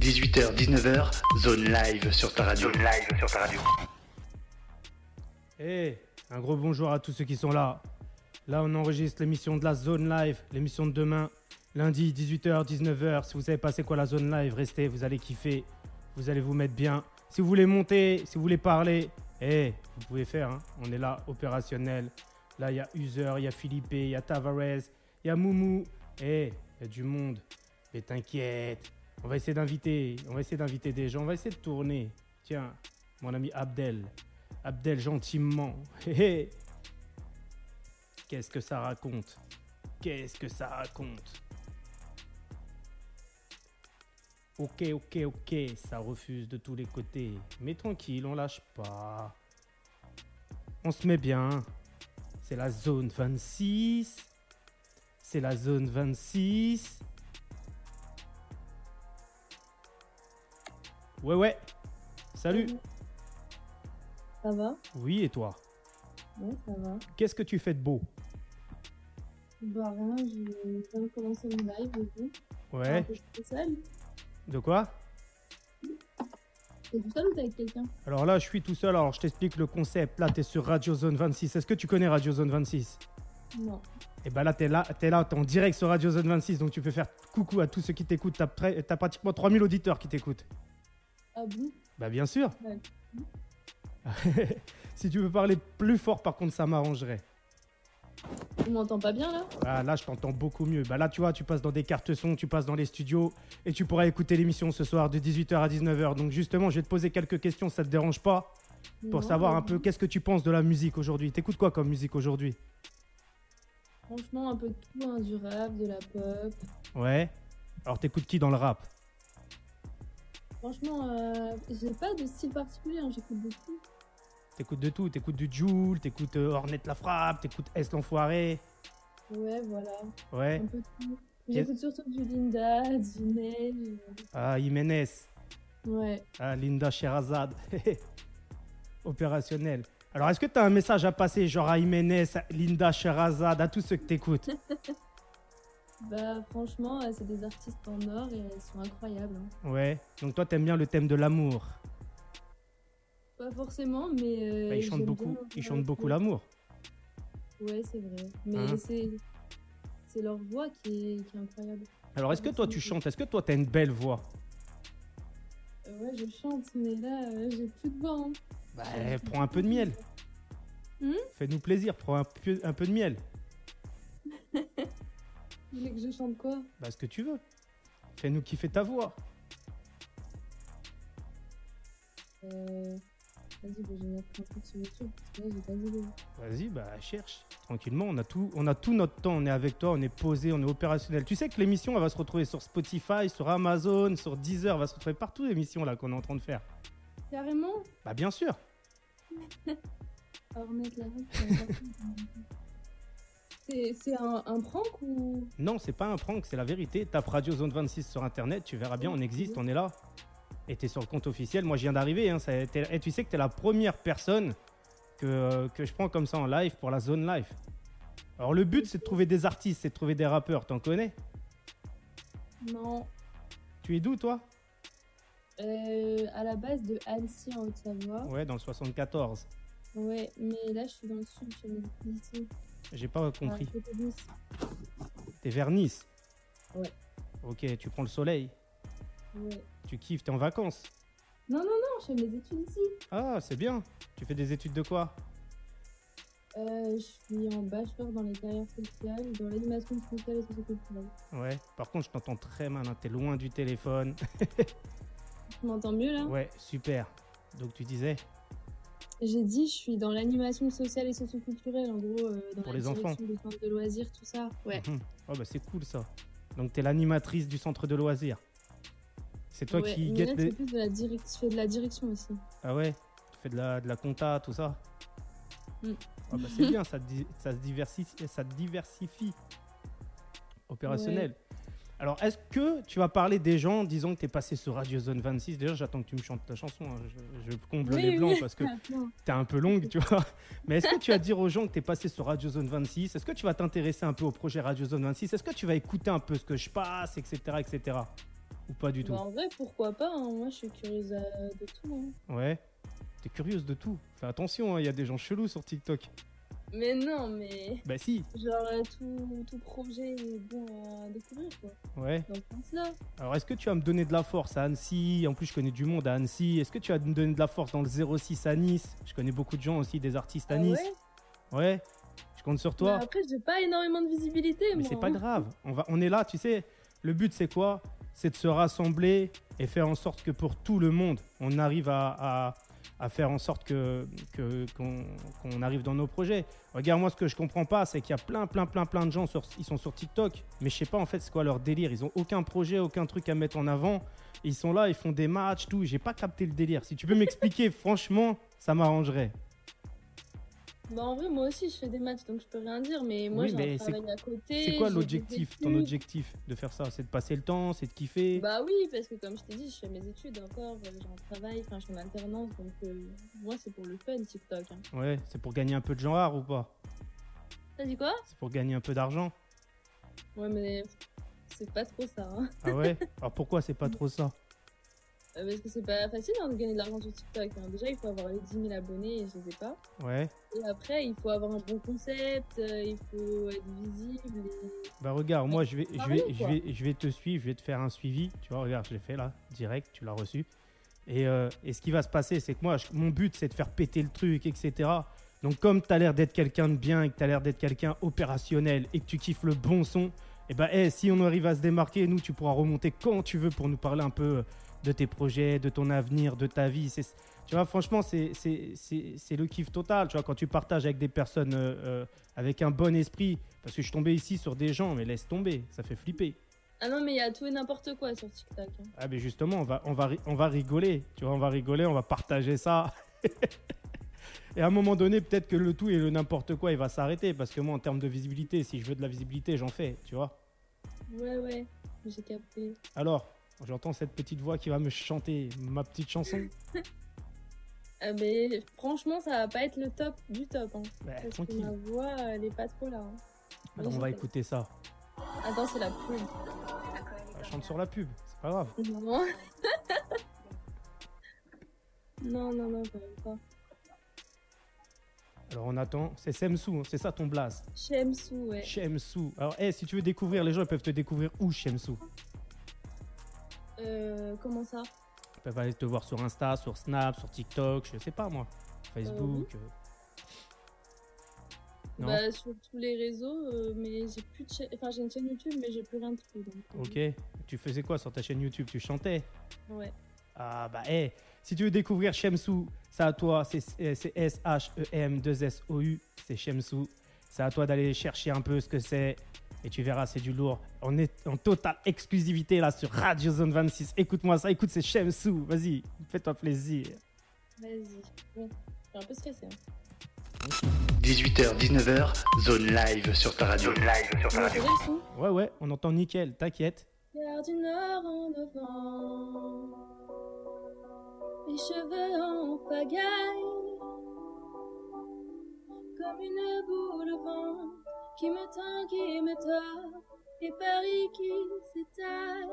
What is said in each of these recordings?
18h, 19h, zone live sur ta radio. Zone live sur ta radio. Eh, un gros bonjour à tous ceux qui sont là. Là, on enregistre l'émission de la Zone Live, l'émission de demain, lundi 18h, 19h. Si vous savez pas c'est quoi la Zone Live, restez, vous allez kiffer, vous allez vous mettre bien. Si vous voulez monter, si vous voulez parler, eh, vous pouvez faire, hein. on est là, opérationnel. Là, il y a User, il y a Philippe, il y a Tavares, il y a Moumou. Eh, il y a du monde. Mais t'inquiète, on va essayer d'inviter, on va essayer d'inviter des gens, on va essayer de tourner. Tiens, mon ami Abdel, Abdel gentiment. Qu'est-ce que ça raconte? Qu'est-ce que ça raconte? Ok, ok, ok, ça refuse de tous les côtés. Mais tranquille, on lâche pas. On se met bien. C'est la zone 26. C'est la zone 26. Ouais, ouais. Salut. Ça va? Oui, et toi? Ouais, ça va. Qu'est-ce que tu fais de beau? Bah rien, je viens de commencer mon live et tout. Ouais. Je suis seule. De quoi? T'es tout seul ou t'es avec quelqu'un? Alors là, je suis tout seul. Alors, je t'explique le concept. Là, tu es sur Radio Zone 26. Est-ce que tu connais Radio Zone 26 Non. Et ben là, tu es là, tu es là, t'es en direct sur Radio Zone 26. Donc, tu peux faire coucou à tous ceux qui t'écoutent. Tu as, pratiquement 3000 auditeurs qui t'écoutent. Ah bon? Bah, bien sûr. Ouais. si tu veux parler plus fort, par contre, ça m'arrangerait. Tu m'entends pas bien là? Ah, là, je t'entends beaucoup mieux. Bah là, tu vois, tu passes dans des cartes son, tu passes dans les studios et tu pourras écouter l'émission ce soir de 18h à 19h. Donc justement, je vais te poser quelques questions, ça te dérange pas? Pour Non, savoir un peu qu'est-ce que tu penses de la musique aujourd'hui. T'écoutes quoi comme musique aujourd'hui? Franchement, un peu de tout, hein, du rap, de la pop. Ouais. Alors t'écoutes qui dans le rap? Franchement, euh, j'ai pas de style particulier, hein, j'écoute de tout. T'écoutes de tout, t'écoutes du Joule, t'écoutes euh, Ornette la frappe, t'écoutes S l'enfoiré. Ouais, voilà, Ouais. un peu de tout. J'écoute surtout du Linda, du Neige. Ah, Jiménez. Ouais. Ah, Linda Sherazade. Opérationnel. Alors, est-ce que tu as un message à passer, genre à Jiménez, à Linda Sherazade, à tous ceux que t'écoutes? Bah franchement, euh, c'est des artistes en or et elles sont incroyables. hein. Ouais. Donc, toi, t'aimes bien le thème de l'amour. Pas forcément, mais. euh, Bah, ils chantent beaucoup, ils leur chantent beaucoup l'amour. Ouais, c'est vrai. Mais Hein c'est. C'est leur voix qui est, qui est incroyable. Alors, est-ce que toi, tu chantes? Est-ce que toi, t'as une belle voix? Euh, ouais, je chante, mais là, euh, j'ai plus de voix. hein. Bah, prends un peu de miel. Hmm? Fais-nous plaisir, prends un peu, un peu de miel. Vous voulez que je chante quoi? Bah, ce que tu veux. Fais-nous kiffer ta voix. euh... Vas-y, bah, je vais mettre un truc sur YouTube parce que là, j'ai pas d'idée. Vas-y, bah cherche. Tranquillement, on a, tout, on a tout notre temps. On est avec toi, on est posé, on est opérationnel. Tu sais que l'émission, elle va se retrouver sur Spotify, sur Amazon, sur Deezer. Elle va se retrouver partout, l'émission là qu'on est en train de faire. Carrément? Bah, bien sûr. Remettre la. C'est un, un prank ou? Non, c'est pas un prank, c'est la vérité. Tape Radio Zone 26 sur Internet, tu verras bien, on existe, on est là. Et t'es sur le compte officiel. Moi, je viens d'arriver. Hein, et tu sais que t'es la première personne que, que je prends comme ça en live pour la zone live. Alors, le but, c'est de trouver des artistes, c'est de trouver des rappeurs. T'en connais? Non. Tu es d'où, toi? Euh, à la base de Annecy en Haute-Savoie. Ouais, dans le 74. Ouais, mais là, je suis dans le sud, mes ici. J'ai pas compris. T'es vers Nice Ouais. Ok, tu prends le soleil. Ouais. Tu kiffes, t'es en vacances. Non, non, non, je fais mes études ici. Ah, c'est bien. Tu fais des études de quoi? Euh, je suis en bachelor dans les carrières sociales, dans l'animation sociale et socioculturelle. Ouais. Par contre, je t'entends très mal. hein, T'es loin du téléphone. Tu m'entends mieux là? Ouais, super. Donc, tu disais J'ai dit, je suis dans l'animation sociale et socioculturelle, en gros, euh, dans Pour la les enfants. des centres de loisirs, tout ça. Ouais. Mhm. Oh, bah, c'est cool ça. Donc, t'es l'animatrice du centre de loisirs. C'est toi Ouais, qui les. c'est plus de la je fais de la direction aussi. Ah ouais? Tu fais de la, de la compta, tout ça? Mm. Ah bah c'est bien, ça, di- ça, se diversifie, ça diversifie. Opérationnel. Alors, est-ce que tu vas parler des gens, disons que tu es passé sur Radio Zone 26 Déjà, j'attends que tu me chantes ta chanson. hein. Je, je comble Oui, les blancs oui. parce que Attends. t'es un peu longue, tu vois. Mais est-ce que tu vas dire aux gens que tu es passé sur Radio Zone 26 Est-ce que tu vas t'intéresser un peu au projet Radio Zone 26 Est-ce que tu vas écouter un peu ce que je passe, etc. etc. Ou pas du tout? Bah, en vrai, pourquoi pas hein. Moi, je suis curieuse euh, de tout. hein. Ouais. T'es curieuse de tout. Fais attention, il y a des gens chelous sur TikTok. Mais non, mais Bah si, genre euh, tout, tout projet est bon à découvrir, quoi. ouais. Donc, pense là. Alors est-ce que tu vas me donner de la force à Annecy? En plus, je connais du monde à Annecy. Est-ce que tu vas me donner de la force dans le 06 à Nice? Je connais beaucoup de gens aussi, des artistes à Ah Nice. ouais? Ouais. Je compte sur toi. Mais après, j'ai pas énormément de visibilité, Mais c'est pas hein. grave. On, va, on est là, tu sais. Le but, c'est quoi? C'est de se rassembler et faire en sorte que pour tout le monde, on arrive à, à- à faire en sorte que qu'on arrive dans nos projets. Regarde, moi, ce que je comprends pas, c'est qu'il y a plein, plein, plein, plein de gens sur, ils sont sur TikTok, mais je sais pas en fait c'est quoi leur délire. Ils ont aucun projet, aucun truc à mettre en avant. Ils sont là, ils font des matchs, tout. J'ai pas capté le délire. Si tu peux m'expliquer, franchement, ça m'arrangerait. Bah, en vrai, moi aussi, je fais des matchs, donc je peux rien dire. Mais moi, Oui, j'ai mais un travail à côté. C'est quoi l'objectif, ton objectif de faire ça? C'est de passer le temps, c'est de kiffer? Bah oui, parce que comme je t'ai dit, je fais mes études encore, euh, j'ai un travail, enfin, je suis en alternance, donc euh, moi, c'est pour le fun, TikTok. Hein. Ouais, c'est pour gagner un peu de genre ou pas? T'as dit quoi? C'est pour gagner un peu d'argent? Ouais, mais c'est pas trop ça. Hein. Ah ouais? Alors pourquoi c'est pas trop ça? Parce que c'est pas facile hein, de gagner de l'argent sur TikTok. hein. Déjà, il faut avoir les 10 000 abonnés et je les ai pas. Ouais. Et après, il faut avoir un bon concept, euh, il faut être visible. et- Bah regarde, moi je vais, je vais, je vais, je vais te suivre, je vais te faire un suivi. Tu vois, regarde, je l'ai fait là, direct, tu l'as reçu. Et, euh, et ce qui va se passer, c'est que moi, je- mon but, c'est de faire péter le truc, etc. Donc comme tu as l'air d'être quelqu'un de bien et que tu as l'air d'être quelqu'un opérationnel et que tu kiffes le bon son, et ben eh, si on arrive à se démarquer, nous, tu pourras remonter quand tu veux pour nous parler un peu de tes projets, de ton avenir, de ta vie. C'est, tu vois, franchement, c'est, c'est, c'est, c'est le kiff total. Tu vois, quand tu partages avec des personnes euh, euh, avec un bon esprit, parce que je suis tombé ici sur des gens, mais laisse tomber, ça fait flipper. Ah non, mais il y a tout et n'importe quoi sur TikTok. hein. Ah, mais justement, on va, on va, on va rigoler. Tu vois, on va rigoler, on va partager ça. Et à un moment donné, peut-être que le tout et le n'importe quoi, il va s'arrêter. Parce que moi, en termes de visibilité, si je veux de la visibilité, j'en fais, tu vois. Ouais, ouais, j'ai capté. Alors, j'entends cette petite voix qui va me chanter ma petite chanson. Ah, mais franchement, ça va pas être le top du top. Hein, Ouais, parce que tranquille. ma voix, elle est pas trop là. hein. Alors, on va écouter ça. Attends, c'est la pub. Elle chante sur la pub, c'est pas grave. Non. non, non, non, quand même pas. Alors, on attend. C'est Semsou, hein, c'est ça ton blast. Shemsu, ouais. Shemsou. Alors, eh, si tu veux découvrir, les gens ils peuvent te découvrir où, Shemsou Euh, comment ça? Ils peuvent aller te voir sur Insta, sur Snap, sur TikTok, je sais pas moi. Facebook. euh. Non Bah, sur tous les réseaux, euh, mais j'ai plus de chaîne. Enfin, j'ai une chaîne YouTube, mais j'ai plus rien de. Donc, euh, Ok. Tu faisais quoi sur ta chaîne YouTube? Tu chantais? Ouais. Ah bah eh, si tu veux découvrir Shemsou, c'est à toi, c'est c'est S-H-E-M-2-S-O-U, c'est Shemsou. C'est à toi d'aller chercher un peu ce que c'est et tu verras, c'est du lourd. On est en totale exclusivité là sur Radio Zone 26. Écoute-moi ça, écoute, c'est Shemsou. Vas-y, fais-toi plaisir. Vas-y. Bon, je suis un peu stressée. Hein. 18h, 19h, zone live sur ta radio. Zone live sur ta radio. Ouais, ouais, on entend nickel, t'inquiète. Gare du Nord en novembre, mes cheveux en pagaille, comme une boule au vent qui me tend, qui me tord, et Paris qui s'étale.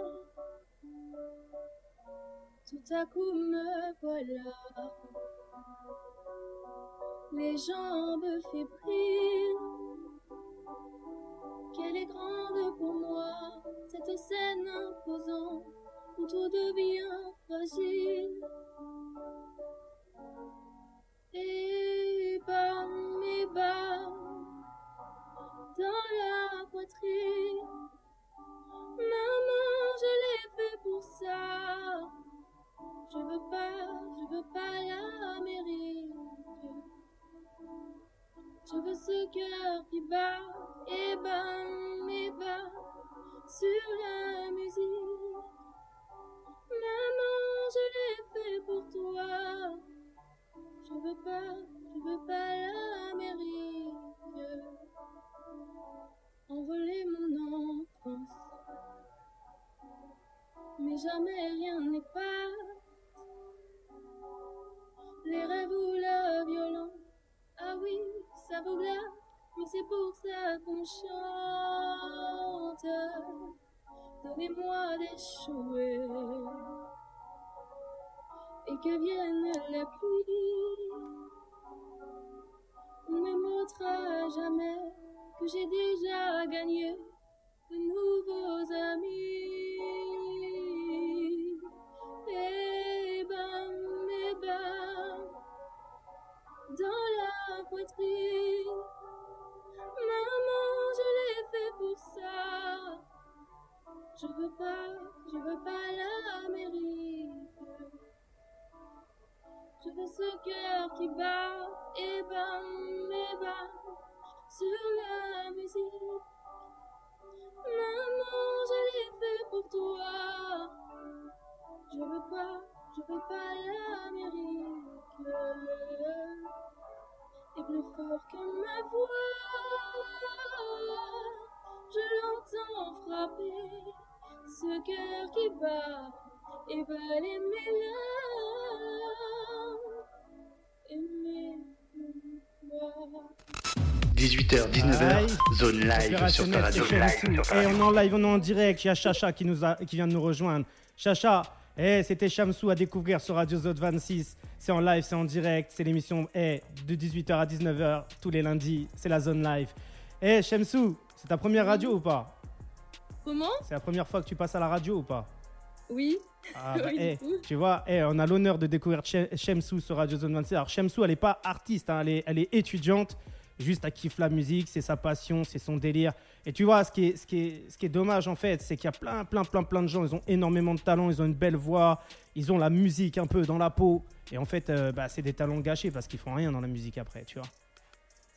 Tout à coup me voilà, les jambes fébriles. Qu'elle est grande pour moi, cette scène imposante où tout devient fragile. Et bam, et bam, dans la poitrine. Maman, je l'ai fait pour ça. Je veux pas, je veux pas l'Amérique. Je veux ce cœur qui bat et bam et bat sur la musique. Maman, je l'ai fait pour toi. Je veux pas, je veux pas l'Amérique. Envoler mon enfance. Mais jamais rien n'est pas. Les rêves ou la violence. Ah oui, ça vous glace, mais c'est pour ça qu'on chante. donnez-moi d'échouer. Et que vienne la pluie, ne montrera jamais que j'ai déjà gagné de nouveaux amis. Et bam, et bam, dans la poitrine. Maman, je l'ai fait pour ça. Je veux pas, je veux pas l'Amérique. Je veux ce cœur qui bat et bam, et bam sur la musique. Maman, je l'ai fait pour toi. Je veux pas, je veux pas l'Amérique. Et plus fort que ma voix, je l'entends frapper. Ce cœur qui bat et balayer mes larmes. Aimez-moi. 18h, 19h, Aïe. zone live sur ta radio. Chemsou. Et on est en live, on est en direct. Il y a Chacha qui, nous a, qui vient de nous rejoindre. Chacha, eh, c'était Chamsou à découvrir sur Radio Zone 26. C'est en live, c'est en direct. C'est l'émission eh, de 18h à 19h tous les lundis. C'est la zone live. Eh, Chamsou, c'est ta première radio ou pas? Comment? C'est la première fois que tu passes à la radio ou pas? Oui. Ah, bah, Oui, tu vois, eh, on a l'honneur de découvrir Che- Shemsou sur Radio Zone 26. Alors, Shemsou, elle n'est pas artiste, hein, elle, est, elle est étudiante. Juste, elle kiffe la musique, c'est sa passion, c'est son délire. Et tu vois, ce qui est, ce qui est, ce qui est dommage, en fait, c'est qu'il y a plein, plein, plein, plein de gens. Ils ont énormément de talent, ils ont une belle voix, ils ont la musique un peu dans la peau. Et en fait, euh, bah, c'est des talents gâchés parce qu'ils font rien dans la musique après, tu vois.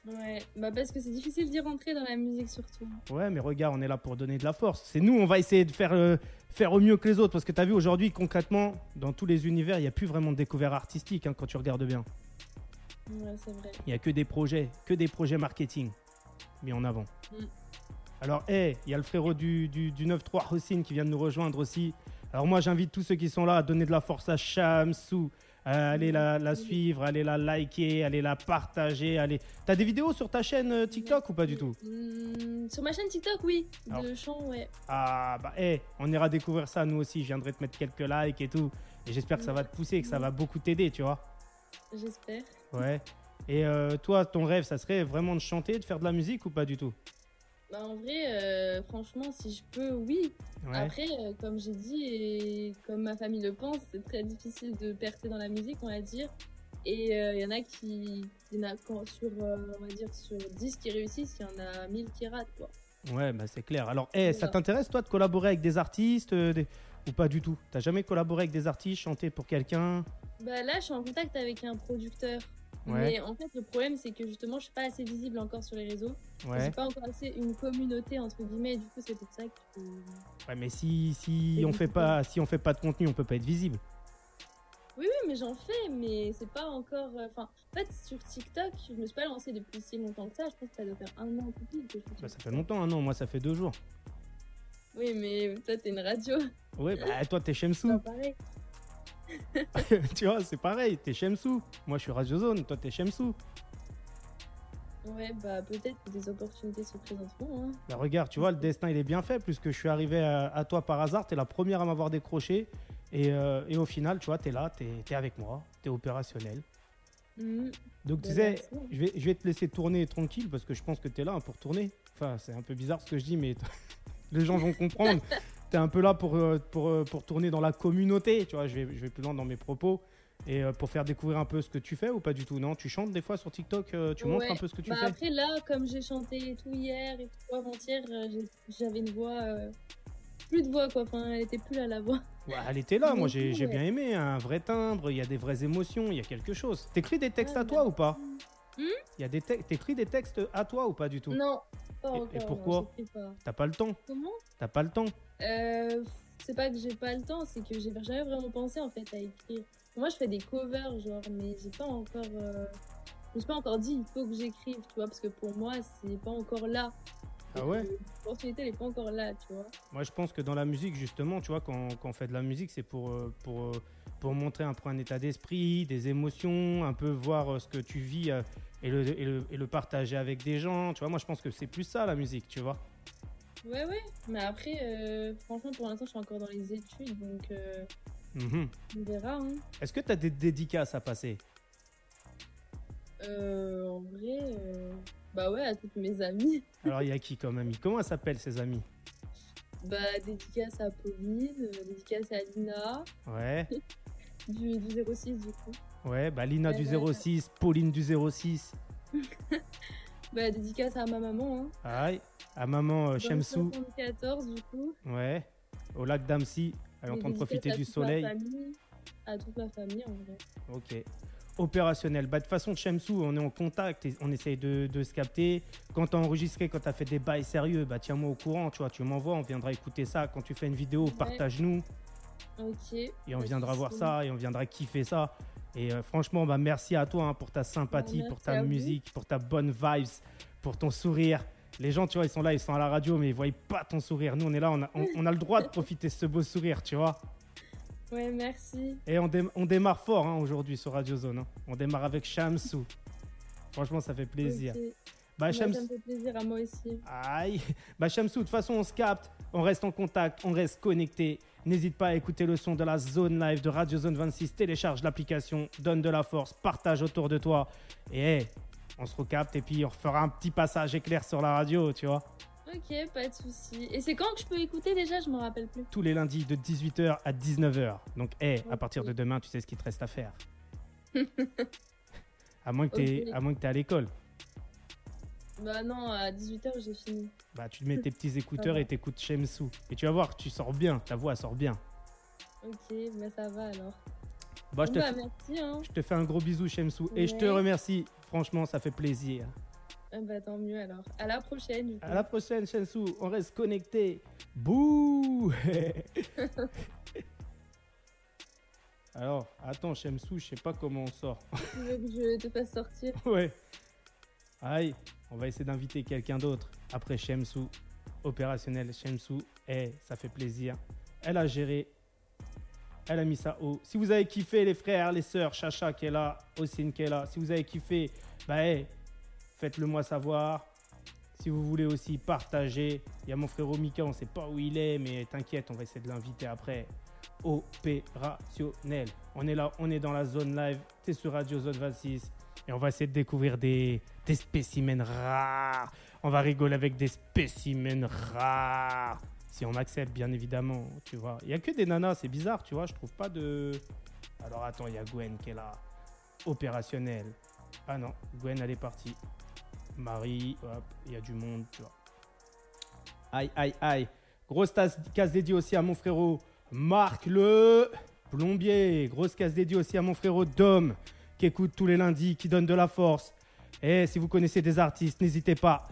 Ouais, bah parce que c'est difficile d'y rentrer dans la musique surtout. Ouais, mais regarde, on est là pour donner de la force. C'est nous, on va essayer de faire, euh, faire au mieux que les autres. Parce que tu as vu aujourd'hui, concrètement, dans tous les univers, il n'y a plus vraiment de découvert artistique hein, quand tu regardes bien. Ouais, c'est vrai. Il n'y a que des projets, que des projets marketing mis en avant. Mm. Alors, hey, il y a le frérot du, du, du 9-3, Hossein, qui vient de nous rejoindre aussi. Alors, moi, j'invite tous ceux qui sont là à donner de la force à Shamsou. Euh, allez la, la suivre, allez la liker, allez la partager. Allez... T'as des vidéos sur ta chaîne euh, TikTok ou pas du tout? Hmm, sur ma chaîne TikTok, oui. De chant, ouais. Ah, bah, hey, on ira découvrir ça nous aussi. Je viendrai te mettre quelques likes et tout. Et j'espère que ça va te pousser et que ça va beaucoup t'aider, tu vois. J'espère. Ouais. Et euh, toi, ton rêve, ça serait vraiment de chanter, de faire de la musique ou pas du tout? Bah en vrai, euh, franchement, si je peux, oui. Ouais. Après, euh, comme j'ai dit et comme ma famille le pense, c'est très difficile de percer dans la musique, on va dire. Et euh, il y en a qui, il y en a quand- sur, on va dire, sur 10 qui réussissent, il y en a 1000 qui ratent, quoi. Ouais, bah c'est clair. Alors, hey, ça t'intéresse, toi, de collaborer avec des artistes des- ou pas du tout T'as jamais collaboré avec des artistes, chanté pour quelqu'un Bah là, je suis en contact avec un producteur. Ouais. Mais en fait, le problème, c'est que justement, je suis pas assez visible encore sur les réseaux. Ouais. J'ai pas encore assez une communauté, entre guillemets, et du coup, c'est pour ça que. Ouais, mais si, si on fait pas, si on fait pas de contenu, on peut pas être visible. Oui, oui, mais j'en fais, mais c'est pas encore. euh, Enfin, en fait, sur TikTok, je me suis pas lancée depuis si longtemps que ça. Je pense que ça doit faire un an tout pile que je Bah, ça fait longtemps, hein, non Moi, ça fait deux jours. Oui, mais toi, t'es une radio. Ouais, bah toi, t'es C'est Shemsou. pareil. tu vois, c'est pareil, t'es Shemsou. Moi, je suis Radio Zone, toi, t'es Shemsou. Ouais, bah peut-être que des opportunités se présenteront. Hein. Bah, regarde, tu vois, le destin, il est bien fait, puisque je suis arrivé à, à toi par hasard. T'es la première à m'avoir décroché. Et, euh, et au final, tu vois, t'es là, t'es es avec moi, t'es opérationnel. Mhm. Donc, tu Bah, sais, merci. je vais, je vais te laisser tourner tranquille parce que je pense que tu es là pour tourner. Enfin, c'est un peu bizarre ce que je dis, mais les gens vont comprendre. tu es un peu là pour, euh, pour, euh, pour tourner dans la communauté. Tu vois, je vais, je vais plus loin dans mes propos. Et euh, pour faire découvrir un peu ce que tu fais ou pas du tout Non, tu chantes des fois sur TikTok, tu montres un peu ce que tu Bah fais? après, là, comme j'ai chanté et tout hier et tout avant-hier, j'avais une voix. euh, Plus de voix, quoi. Enfin, elle était plus là, la voix. Ouais, Elle était là, moi j'ai bien aimé. Un vrai timbre, il y a des vraies émotions, il y a quelque chose. T'écris des textes Ouais, à toi bah. ou pas? Hmm? Il y a des te- T'écris des textes à toi ou pas du tout? Non, pas Et- encore. pourquoi. T'as pas le temps Comment? T'as pas le temps Euh, c'est pas que j'ai pas le temps, c'est que j'ai jamais vraiment pensé en fait à écrire. Moi, je fais des covers, genre, mais j'ai pas encore. euh, Je me suis pas encore dit, il faut que j'écrive, tu vois, parce que pour moi, c'est pas encore là. Ah ouais? L'opportunité, elle est pas encore là, tu vois. Moi, je pense que dans la musique, justement, tu vois, quand, quand on fait de la musique, c'est pour, euh, pour, pour montrer un peu un état d'esprit, des émotions, un peu voir ce que tu vis et, le, et, le, et le partager avec des gens. Tu vois, moi, je pense que c'est plus ça, la musique, tu vois. Ouais, ouais. Mais après, euh, franchement, pour l'instant, je suis encore dans les études, donc euh, Mhm. on verra. Hein. Est-ce que tu as des dédicaces à passer? Euh, en vrai, euh, bah ouais, à toutes mes amies. Alors, il y a qui comme ami Comment s'appellent ces amis Bah, dédicace à Pauline, dédicace à Lina, Ouais, du, du 06 du coup. ouais, bah Lina du 06, Pauline du 06. Bah, dédicace à ma maman, hein. Aïe, à maman euh, Shemsou. 74 du coup. Ouais, au lac d'Amsi. Elle est en train de profiter du soleil. famille, à toute ma famille en vrai. Ok. Opérationnel. Bah, de toute façon, Shemsou, on est en contact et on essaye de, de se capter. Quand tu as enregistré, quand tu as fait des bails sérieux, bah, tiens-moi au courant. Tu vois, tu m'envoies, on viendra écouter ça. Quand tu fais une vidéo, Ouais. partage-nous Ok. et on de viendra voir ça et on viendra kiffer ça. Et euh, franchement, bah, merci à toi hein, pour ta sympathie, Ouais, pour ta vous. musique, pour ta bonne vibes, pour ton sourire. Les gens, tu vois, ils sont là, ils sont à la radio, mais ils voient pas ton sourire. Nous, on est là, on a, on- on a le droit de profiter de ce beau sourire, tu vois. Ouais, merci. Et on, dé- on démarre fort hein, aujourd'hui sur Radio Zone. hein. On démarre avec Shamsou. Franchement, ça fait plaisir. Ok. Bah, Shams- ça me fait plaisir à moi aussi. Aïe. Bah, Shamsou, de toute façon, on se capte, on reste en contact, on reste connecté. N'hésite pas à écouter le son de la Zone Live de Radio Zone 26. Télécharge l'application, donne de la force, partage autour de toi. Et hey, on se recapte et puis on fera un petit passage éclair sur la radio, tu vois. Ok, pas de souci. Et c'est quand que je peux écouter déjà? Je me rappelle plus. Tous les lundis de 18h à 19h. Donc, hey, à partir de demain, tu sais ce qu'il te reste à faire. à moins que tu t'aies à l'école. Bah non, à 18h j'ai fini. Bah, tu te mets tes petits écouteurs et t'écoutes Shemsou. Et tu vas voir, tu sors bien, ta voix sort bien. Ok, bah ça va alors. Bah, je te, bah, merci hein. je te fais un gros bisou, Shemsou. Et je te Ouais. remercie. Franchement, ça fait plaisir. Ah Bah tant mieux alors. À la prochaine. du coup. À la prochaine, Shemsou. On reste connecté. Bouh Alors, attends, Shemsou, je sais pas comment on sort. Tu veux que je te fasse sortir? Ouais. Aïe, on va essayer d'inviter quelqu'un d'autre. Après Shemsou, opérationnel Shemsou. Eh, ça fait plaisir. Elle a géré. Elle a mis ça haut. Si vous avez kiffé, les frères, les sœurs, Chacha qui est là, Ossine qui est là, si vous avez kiffé, bah eh, faites-le moi savoir. Si vous voulez aussi partager, il y a mon frère Mika, on sait pas où il est, mais t'inquiète, on va essayer de l'inviter après. Opérationnel. On est là, on est dans la zone live, t'es sur Radio Zone 26 et on va essayer de découvrir des, des spécimens rares. On va rigoler avec des spécimens rares. Si on accepte, bien évidemment, tu vois. Il y a que des nanas, c'est bizarre, tu vois. Je trouve pas de. Alors attends, il y a Gwen qui est là. Opérationnel. Ah non, Gwen, elle est partie. Marie, hop, il y a du monde, tu vois. Aïe, aïe, aïe. Grosse tasse- case dédiée aussi à mon frérot Marc le plombier. Grosse case dédiée aussi à mon frérot Dom qui écoute tous les lundis, qui donne de la force. Et si vous connaissez des artistes, n'hésitez pas.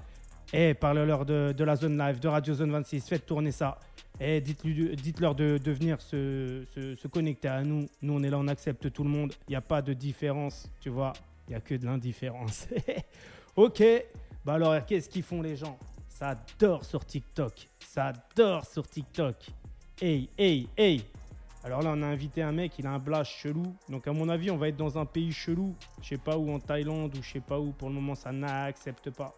Et parlez-leur de, la zone live, de Radio Zone 26. Faites tourner ça. Et dites-leur de, venir se connecter à nous. Nous, on est là, on accepte tout le monde. Il n'y a pas de différence, tu vois. Il n'y a que de l'indifférence. ok. Bah alors, qu'est-ce qu'ils font les gens? Ça adore sur TikTok. Ça adore sur TikTok. Hey, hey, hey. Alors là, on a invité un mec, il a un blast chelou. Donc, à mon avis, on va être dans un pays chelou. Je sais pas où, en Thaïlande ou je sais pas où. Pour le moment, ça n'accepte pas.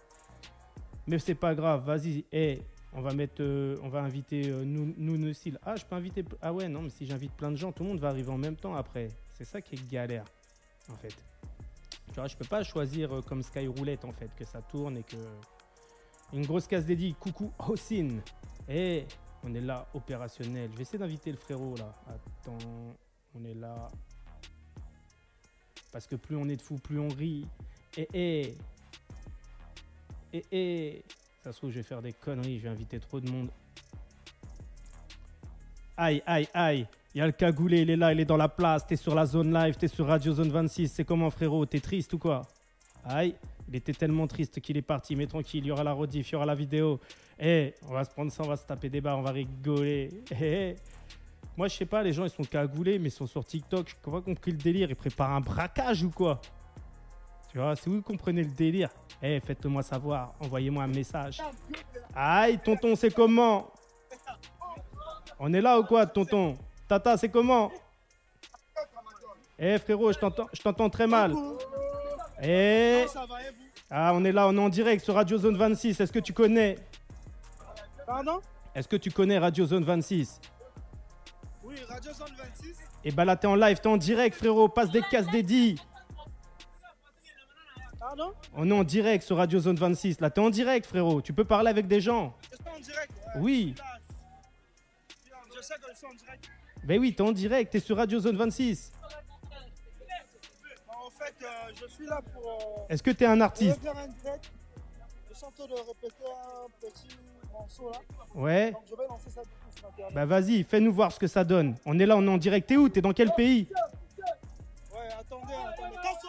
Mais c'est pas grave, vas-y. Hey, on va mettre, euh, on va inviter euh. Ah, je peux inviter. Ah ouais, non, mais si j'invite plein de gens, tout le monde va arriver en même temps après. C'est ça qui est galère, en fait. Tu vois, je peux pas choisir euh, comme Sky Roulette, en fait, que ça tourne et que. Une grosse case dédiée. Coucou, Hossin. Eh, on est là, opérationnel. Je vais essayer d'inviter le frérot, là. Attends, on est là. Parce que plus on est de fous, plus on rit. Eh, eh. Eh, eh. Ça se trouve, je vais faire des conneries. Je vais inviter trop de monde. Aïe, aïe, aïe. Il y a le cagoulé, il est là, il est dans la place. T'es sur la zone live, t'es sur Radio Zone 26. C'est comment, frérot? T'es triste ou quoi? Aïe, il était tellement triste qu'il est parti. Mais tranquille, il y aura la rediff, il y aura la vidéo. Eh, on va se prendre ça, on va se taper des barres, on va rigoler. Eh, eh. Moi, je sais pas, les gens, ils sont cagoulés, mais ils sont sur TikTok. Je pas compris le délire. Ils préparent un braquage ou quoi? Tu vois, si vous comprenez le délire, eh, faites-le moi savoir. Envoyez-moi un message. Aïe, tonton, c'est comment? On est là ou quoi, tonton? Tata, c'est comment? Eh, frérot, je t'entends- Eh Ah, on est là, on est en direct sur Radio Zone 26. Est-ce que tu connais? Pardon? Est-ce que tu connais Radio Zone 26 Oui, Radio Zone 26. Eh bah là, t'es en live, t'es en direct, frérot. Passe des cases dédiées. Pardon? On est en direct sur Radio Zone 26. Là, t'es en direct, frérot. Tu peux parler avec des gens. Je suis en direct. Oui. Je sais que je suis en direct. Ben oui, t'es en direct, t'es sur Radio Zone 26. Fait, euh, je suis là pour. euh, Est-ce que t'es un pour artiste faire un direct. Je suis en train de répéter un petit morceau là. Ouais. Donc je vais lancer ça du coup sur internet. Bah vas-y, fais-nous voir ce que ça donne. On est là, on est en direct. T'es où? T'es dans quel pays? Ouais, attendez, attendez. Tasso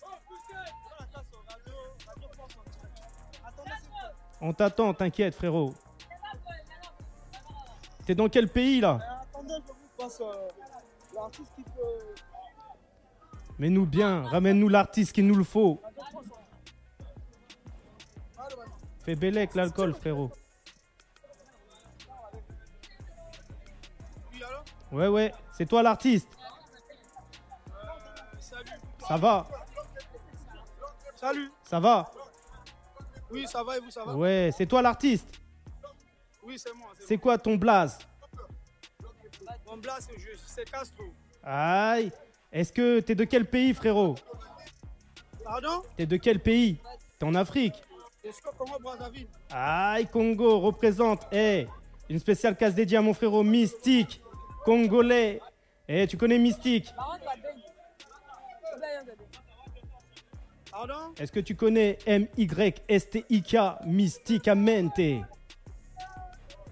Voilà, Tasso, radio, radio France en direct. Attendez, s'il vous plaît. On t'attend, t'inquiète, frérot. T'es dans quel pays là? Euh, Attendez, je vous passe euh, l'artiste qui peut. Mets-nous bien, ramène-nous l'artiste qu'il nous le faut. Fais bellec l'alcool, frérot. Ouais, ouais, c'est toi l'artiste. Ça va Salut. Ça va Oui, ça va et vous, ça va? Ouais, c'est toi l'artiste. Oui, c'est moi. C'est quoi ton blaze? Mon juste- c'est Castro. Aïe. Est-ce que t'es de quel pays, frérot? Pardon? T'es de quel pays? T'es en Afrique? Congo Brazzaville. Aïe, Congo, représente. Eh, une spéciale case dédiée à mon frérot Mystique, congolais. Eh, tu connais Mystique? Pardon? Est-ce que tu connais M-Y-S-T-I-K, Mysticamente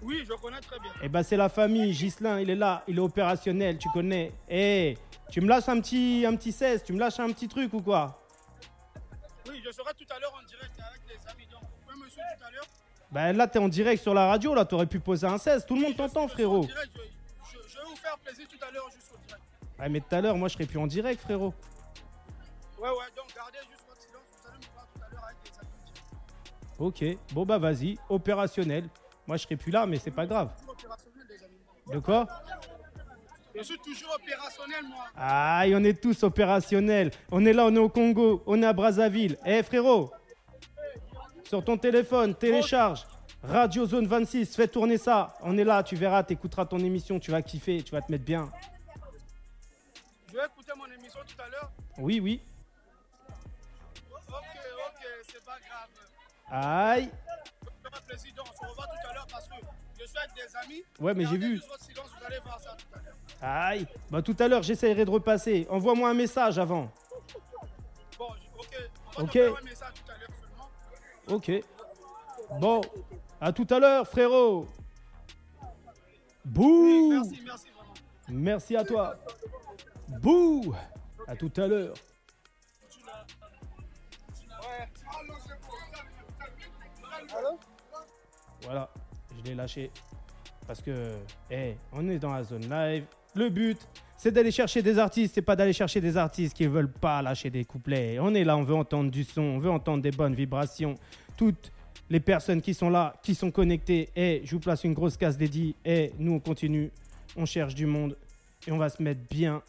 Oui, je connais très bien. Eh ben, c'est la famille. Gislin, il est là, il est opérationnel, tu connais. Eh, tu me lâches un petit, un petit 16, tu me lâches un petit truc ou quoi Oui, je serai tout à l'heure en direct avec des amis. Donc, vous pouvez me suivre tout à l'heure. Ben là, t'es en direct sur la radio, là, t'aurais pu poser un 16. Tout le monde t'entend, frérot. direct, Je, je- je vais vous faire plaisir tout à l'heure jusqu'au direct. Ouais, mais tout à l'heure, moi, je serais plus en direct, frérot. Ouais, ouais, donc gardez juste votre silence. Vous allez me voir tout à l'heure avec des amis. Ok, bon bah vas-y, opérationnel. Moi, je serai plus là, mais c'est pas grave. Toujours opérationnel, les amis. De quoi? Je suis toujours opérationnel, moi. Aïe, on est tous opérationnels. On est là, on est au Congo, on est à Brazzaville. Eh frérot, sur ton téléphone, télécharge Radio Zone 26, fais tourner ça. On est là, tu verras, t'écouteras ton émission, tu vas kiffer, tu vas te mettre bien. Je vais écouter mon émission tout à l'heure. Oui, oui. Ok, ok, c'est pas grave. Aïe. Donc, on se revoit tout à l'heure parce que je suis avec des amis. Ouais, mais j'ai vu. silence, vous allez voir ça tout à l'heure. Aïe. Bah tout à l'heure, j'essaierai de repasser. Envoie-moi un message avant. Bon, ok. On va Ok. un message tout à l'heure seulement. Ok. Bon, à tout à l'heure, frérot. Oui, Bouh. merci, merci vraiment. Merci à toi. Bouh. À tout à l'heure. Voilà, je l'ai lâché. Parce que, eh, on est dans la zone live. Le but, c'est d'aller chercher des artistes. C'est pas d'aller chercher des artistes qui veulent pas lâcher des couplets. On est là, on veut entendre du son, on veut entendre des bonnes vibrations. Toutes les personnes qui sont là, qui sont connectées, eh, je vous place une grosse case dédiée. Eh, nous, on continue. On cherche du monde et on va se mettre bien.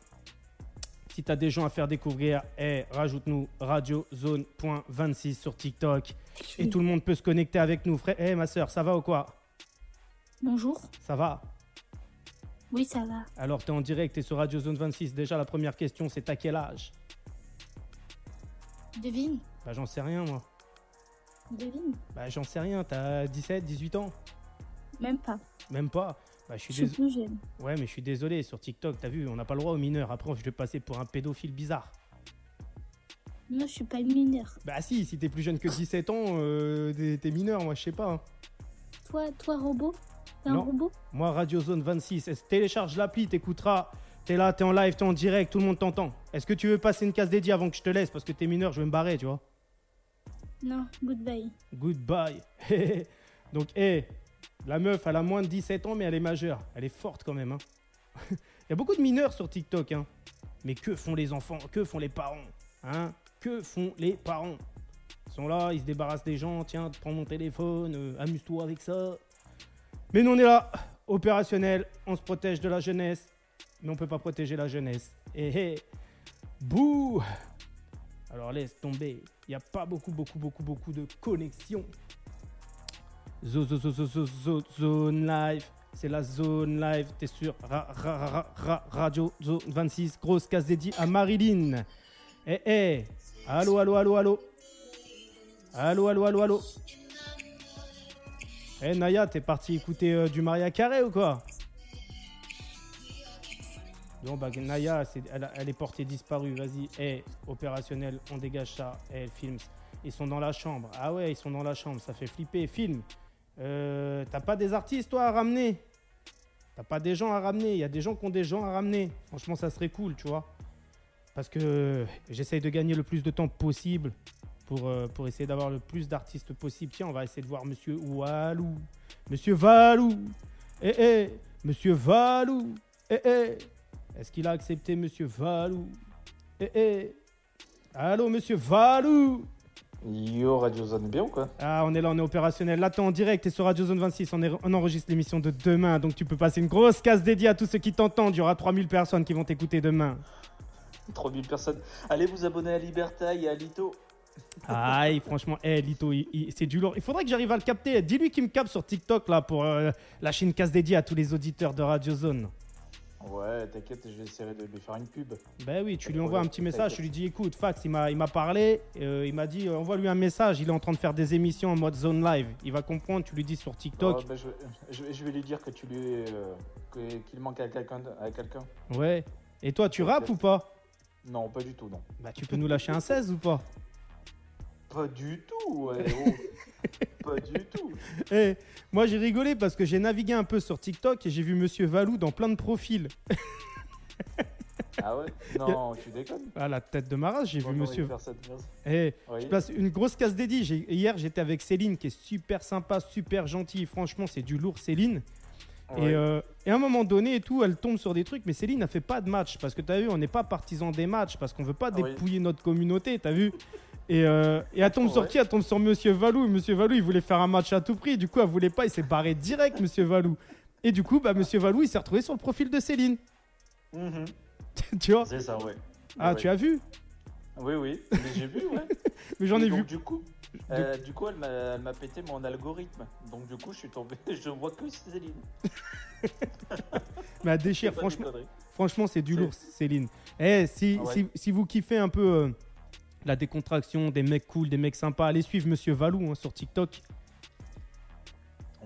Si tu as des gens à faire découvrir, eh, rajoute-nous Radio Zone.26 sur TikTok. Et tout le monde peut se connecter avec nous. Frère, eh, ma soeur, ça va ou quoi? Bonjour. Ça va? Oui, ça va. Alors, tu es en direct, es sur Radio Zone 26. Déjà, la première question, c'est à quel âge? Devine. Bah, j'en sais rien, moi. Devine. Bah, j'en sais rien. T'as 17, 18 ans? Même pas. Même pas? Bah, je Je suis plus jeune. Ouais, mais je suis désolé. Sur TikTok, t'as vu, on n'a pas le droit aux mineurs. Après, je vais passer pour un pédophile bizarre. Non, je suis pas une mineure. Bah, si, si t'es plus jeune que 17 ans, euh, t'es- t'es mineur, moi, je sais pas. hein. Toi, toi, robot? T'es un Non. robot? Moi, Radio Zone 26, est-ce- télécharge l'appli, t'écouteras. T'es là, t'es en live, t'es en direct, tout le monde t'entend. Est-ce que tu veux passer une case dédiée avant que je te laisse? Parce que t'es mineur, je vais me barrer, tu vois. Non, goodbye. Goodbye. Donc, hé, la meuf, elle a moins de 17 ans, mais elle est majeure. Elle est forte quand même. hein. Il y a beaucoup de mineurs sur TikTok. Hein. Mais que font les enfants? Que font les parents? Hein? Que font les parents? Ils sont là, ils se débarrassent des gens. Tiens, prends mon téléphone, euh, amuse-toi avec ça. Mais nous, on est là, opérationnel. On se protège de la jeunesse. Mais on peut pas protéger la jeunesse. Hé hé. Bouh Alors laisse tomber. Il n'y a pas beaucoup, beaucoup, beaucoup, beaucoup de connexions. Zo, zo, zo, zo, zo, zo- zone live. C'est la zone live. T'es ra, ra, ra- ra- Radio Zone 26. Grosse case dédiée à Marilyn. Eh, eh. Allô, allô, allô, allô. Allô, allô, allô, allô. Eh, Naya, t'es parti écouter euh, du Maria Carré ou quoi? Bon, bah, Naya, elle, est portée disparue. Vas-y, eh, opérationnel, on dégage ça. Eh, films. Ils sont dans la chambre. Ah ouais, ils sont dans la chambre. Ça fait flipper. Film. Euh, T'as pas des artistes, toi, à ramener? T'as pas des gens à ramener Il y a des gens qui ont des gens à ramener. Franchement, ça serait cool, tu vois. Parce que j'essaye de gagner le plus de temps possible pour, euh, pour essayer d'avoir le plus d'artistes possible. Tiens, on va essayer de voir Monsieur Walou. Monsieur Valou. Eh, eh. Monsieur Valou. Eh, eh. Est-ce qu'il a accepté Monsieur Valou Eh, eh. Allô, Monsieur Valou Yo, Radio Zone bien ou quoi? Ah, on est là, on est opérationnel. Là, t'es en direct, t'es sur Radio Zone 26. On, est- on enregistre l'émission de demain. Donc, tu peux passer une grosse case dédiée à tous ceux qui t'entendent. Il y aura 3000 personnes qui vont t'écouter demain. 3000 personnes. Allez vous abonner à Liberta et à Lito. Aïe, franchement, eh, Lito, c'est du lourd. Il faudrait que j'arrive à le capter. Dis-lui qu'il me capte sur TikTok là pour euh, lâcher une case dédiée à tous les auditeurs de Radio Zone. Ouais, t'inquiète, je vais essayer de lui faire une pub. Ben oui, tu lui envoies un petit message, tu lui dis écoute, Fax, il m'a, il m'a parlé, euh, il m'a dit euh, envoie-lui un message, il est en train de faire des émissions en mode zone live. Il va comprendre, tu lui dis sur TikTok. Ouais, bah, je, je- je vais lui dire que tu lui euh, qu'il manque à quelqu'un. À quelqu'un. Ouais. Et toi, tu rappes ou pas? Non, pas du tout, non. Bah, tu peux nous lâcher un 16 ou pas? Pas du tout, ouais, oh. Pas du tout. Eh, moi j'ai rigolé parce que j'ai navigué un peu sur TikTok et j'ai vu Monsieur Valou dans plein de profils. Ah ouais? Non, tu déconnes. Ah la tête de ma race, j'ai vu Monsieur. merci. Eh, Oui. je place une grosse casse dédiée. Hier j'étais avec Céline qui est super sympa, super gentille. Franchement c'est du lourd Céline. Ouais. Et, euh, et à un moment donné et tout, elle tombe sur des trucs, mais Céline n'a fait pas de match parce que tu as vu, on n'est pas partisan des matchs parce qu'on veut pas Ah oui. dépouiller notre communauté, t'as vu? Et, euh, et elle tombe sur qui Elle tombe sur Monsieur Valou. Et Monsieur Valou, il voulait faire un match à tout prix. Du coup, elle voulait pas, il s'est barré direct, Monsieur Valou. Et du coup, bah, Monsieur Valou, il s'est retrouvé sur le profil de Céline. Mhm. tu vois C'est ça, ouais. Ah, Ouais. tu as vu Oui, oui, mais j'ai vu, ouais. Mais j'en ai donc, vu. Du coup, euh, du coup elle m'a pété mon algorithme. Donc, du coup, je suis tombé. Je vois que Céline. Mais elle déchire, franchement. Franchement, c'est du lourd, Céline. Eh, si, Ah ouais. si, si vous kiffez un peu euh, la décontraction, des mecs cool, des mecs sympas, allez suivre Monsieur Valou hein, sur TikTok.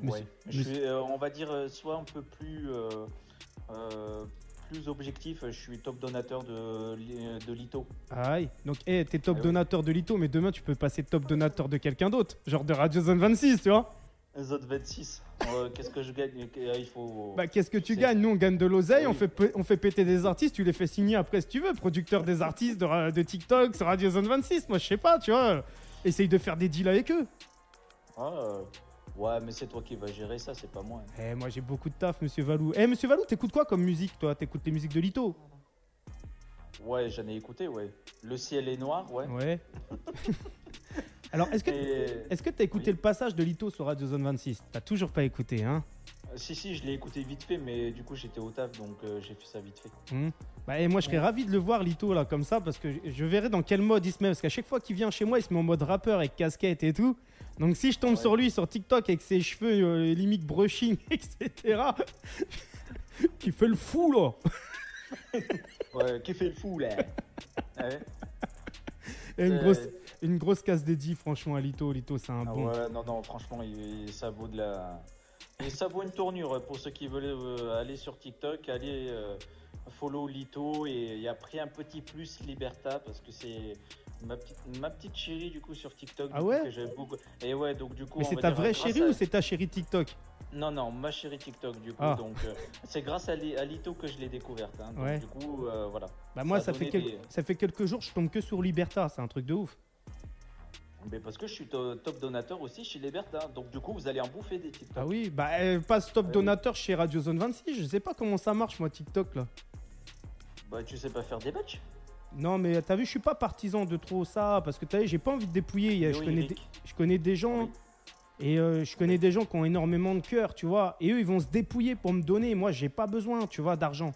Ouais. Je suis, euh, on va dire, euh, soit un peu plus, euh, euh, plus objectif. Je suis top donateur de, li- de Lito. Aïe. Donc, eh, t'es top Ah ouais. donateur de Lito, mais demain, tu peux passer top donateur de quelqu'un d'autre. Genre de Radio Zone 26, tu vois. Zone 26. Euh, Qu'est-ce que je gagne Euh, Il faut. Bah, qu'est-ce que tu gagnes Nous, on gagne de l'oseille, Ah on, fait, on fait péter des artistes, tu les fais signer après si tu veux. Producteur des artistes de, de TikTok sur Radio Zone 26. Moi, je sais pas, tu vois. Essaye de faire des deals avec eux. Ah, euh, ouais, mais c'est toi qui vas gérer ça, c'est pas moi. Eh, moi, j'ai beaucoup de taf, Monsieur Valou. Eh, Monsieur Valou, t'écoutes quoi comme musique, toi? T'écoutes les musiques de Lito? Ouais, j'en ai écouté, ouais. Le ciel est noir, ouais. Ouais. Alors, est-ce que est-ce que t'as écouté Oui. le passage de Lito sur Radio Zone 26 T'as toujours pas écouté, hein? Euh, Si, si, je l'ai écouté vite fait, mais du coup, j'étais au taf, donc euh, j'ai fait ça vite fait. Hmm. Bah, et moi, je serais ravi de le voir, Lito, là, comme ça, parce que je- je verrai dans quel mode il se met. Parce qu'à chaque fois qu'il vient chez moi, il se met en mode rappeur avec casquette et tout. Donc, si je tombe Ouais. sur lui sur TikTok avec ses cheveux euh, limite brushing, etc., qui fait le fou, là. Ouais, qui fait le fou, là Ouais. Et une, grosse, une grosse casse dédiée, franchement, à Lito. Lito, c'est un Ah bon. ouais, non, non, franchement, il- ça vaut de la. Et ça vaut une tournure pour ceux qui veulent euh, aller sur TikTok, aller euh, follow Lito et, et après un petit plus Liberta parce que c'est ma petite, ma petite chérie du coup sur TikTok. Ah coup, ouais que j'aime beaucoup. Et ouais, donc du coup. Mais c'est ta vraie chérie à- ou c'est ta chérie TikTok? Non, non, ma chérie TikTok du coup. Ah. Donc euh, c'est grâce à, Li- à Lito que je l'ai découverte. hein. Donc, Ouais. Du coup, euh, voilà. Bah, moi, Ça fait, donné quel- des- ça fait quelques jours, je tombe que sur Liberta. C'est un truc de ouf. Mais parce que je suis to- top donateur aussi chez Liberta. Donc du coup, vous allez en bouffer des TikTok. Ah oui, bah, euh, passe top Ah donateur chez Radio Zone 26. Je sais pas comment ça marche, moi, TikTok, là. Bah, tu sais pas faire des batchs Non, mais t'as vu, je suis pas partisan de trop ça parce que t'as vu, j'ai pas envie de dépouiller. Je, connais des, je connais des gens Oui. Et euh, je connais des gens qui ont énormément de cœur, tu vois. Et eux, ils vont se dépouiller pour me donner. Moi, j'ai pas besoin, tu vois, d'argent.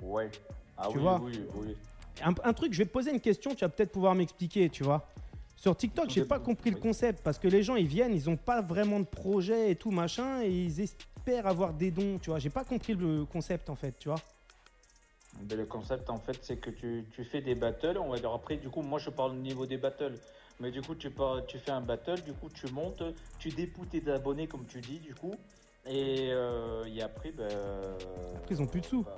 Ouais. Ah Tu oui, vois oui, oui. Un, un truc, je vais te poser une question, tu vas peut-être pouvoir m'expliquer, tu vois. Sur TikTok, j'ai pas compris le concept parce que les gens ils viennent, ils ont pas vraiment de projet et tout machin et ils espèrent avoir des dons, tu vois. J'ai pas compris le concept en fait, tu vois. Ben, le concept, en fait, c'est que tu, tu fais des battles. On va dire après, du coup, moi, je parle au niveau des battles. Mais du coup, tu, pars- tu fais un battle, du coup, tu montes, tu dépouilles tes abonnés, comme tu dis, du coup. Et, euh, et après, ben. Après, ils ont plus de sous. bah,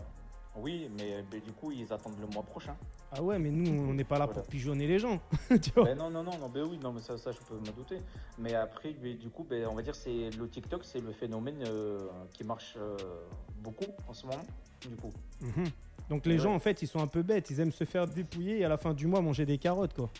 oui, mais ben, du coup, ils attendent le mois prochain. Ah ouais, mais nous on n'est pas là Voilà. pour pigeonner les gens, tu vois. Ben non, non, non, non, ben oui, non, mais ça, ça je peux m'en douter. Mais après, du coup, ben, on va dire c'est le TikTok, c'est le phénomène euh, qui marche euh, beaucoup en ce moment, du coup. Mhm. Donc les Ouais. gens en fait ils sont un peu bêtes, ils aiment se faire dépouiller et à la fin du mois manger des carottes quoi.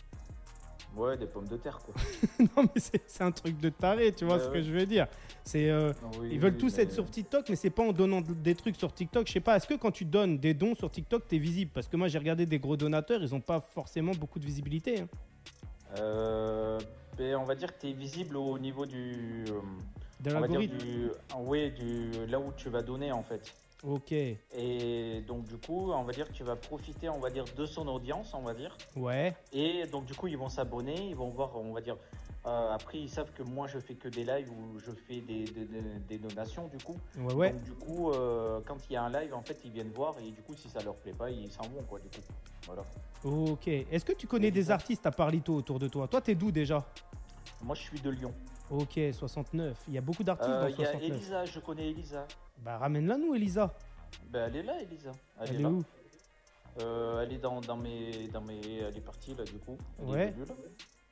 Ouais, des pommes de terre, quoi. non mais c'est un truc de taré, tu vois Ouais, ce que je veux dire. C'est euh, Oui, Ils veulent oui, tous mais- être sur TikTok, mais c'est pas en donnant des trucs sur TikTok. Je sais pas, est-ce que quand tu donnes des dons sur TikTok, t'es visible? Parce que moi, j'ai regardé des gros donateurs, ils ont pas forcément beaucoup de visibilité. hein. Euh, ben, on va dire que tu es visible au niveau du. euh, De on va dire l'algorithme du. Oui, du, là où tu vas donner en fait. Ok, Et donc, du coup, on va dire que tu vas profiter, on va dire, de son audience, on va dire. ouais, Et donc, du coup, ils vont s'abonner, ils vont voir, on va dire. euh, après, ils savent que moi, je fais que des lives où je fais des, des, des- des donations, du coup. ouais, ouais. Donc, du coup, euh, quand il y a un live, en fait, ils viennent voir et du coup, si ça leur plaît pas, ils s'en vont, quoi, du coup. Voilà. Ok. Est-ce que tu connais des artistes à part Lito autour de toi? Toi, t'es d'où déjà? Moi, je suis de Lyon. Ok, 69. Il y a beaucoup d'artistes Euh, dans Il y a 69. Elisa, je connais Elisa. Bah, ramène-la nous, Elisa. Ben, elle est là, Elisa. Elle, Elle est est là. où Euh, elle est dans, dans mes dans mes elle est partie là du coup. Elle est Ouais. venue, là.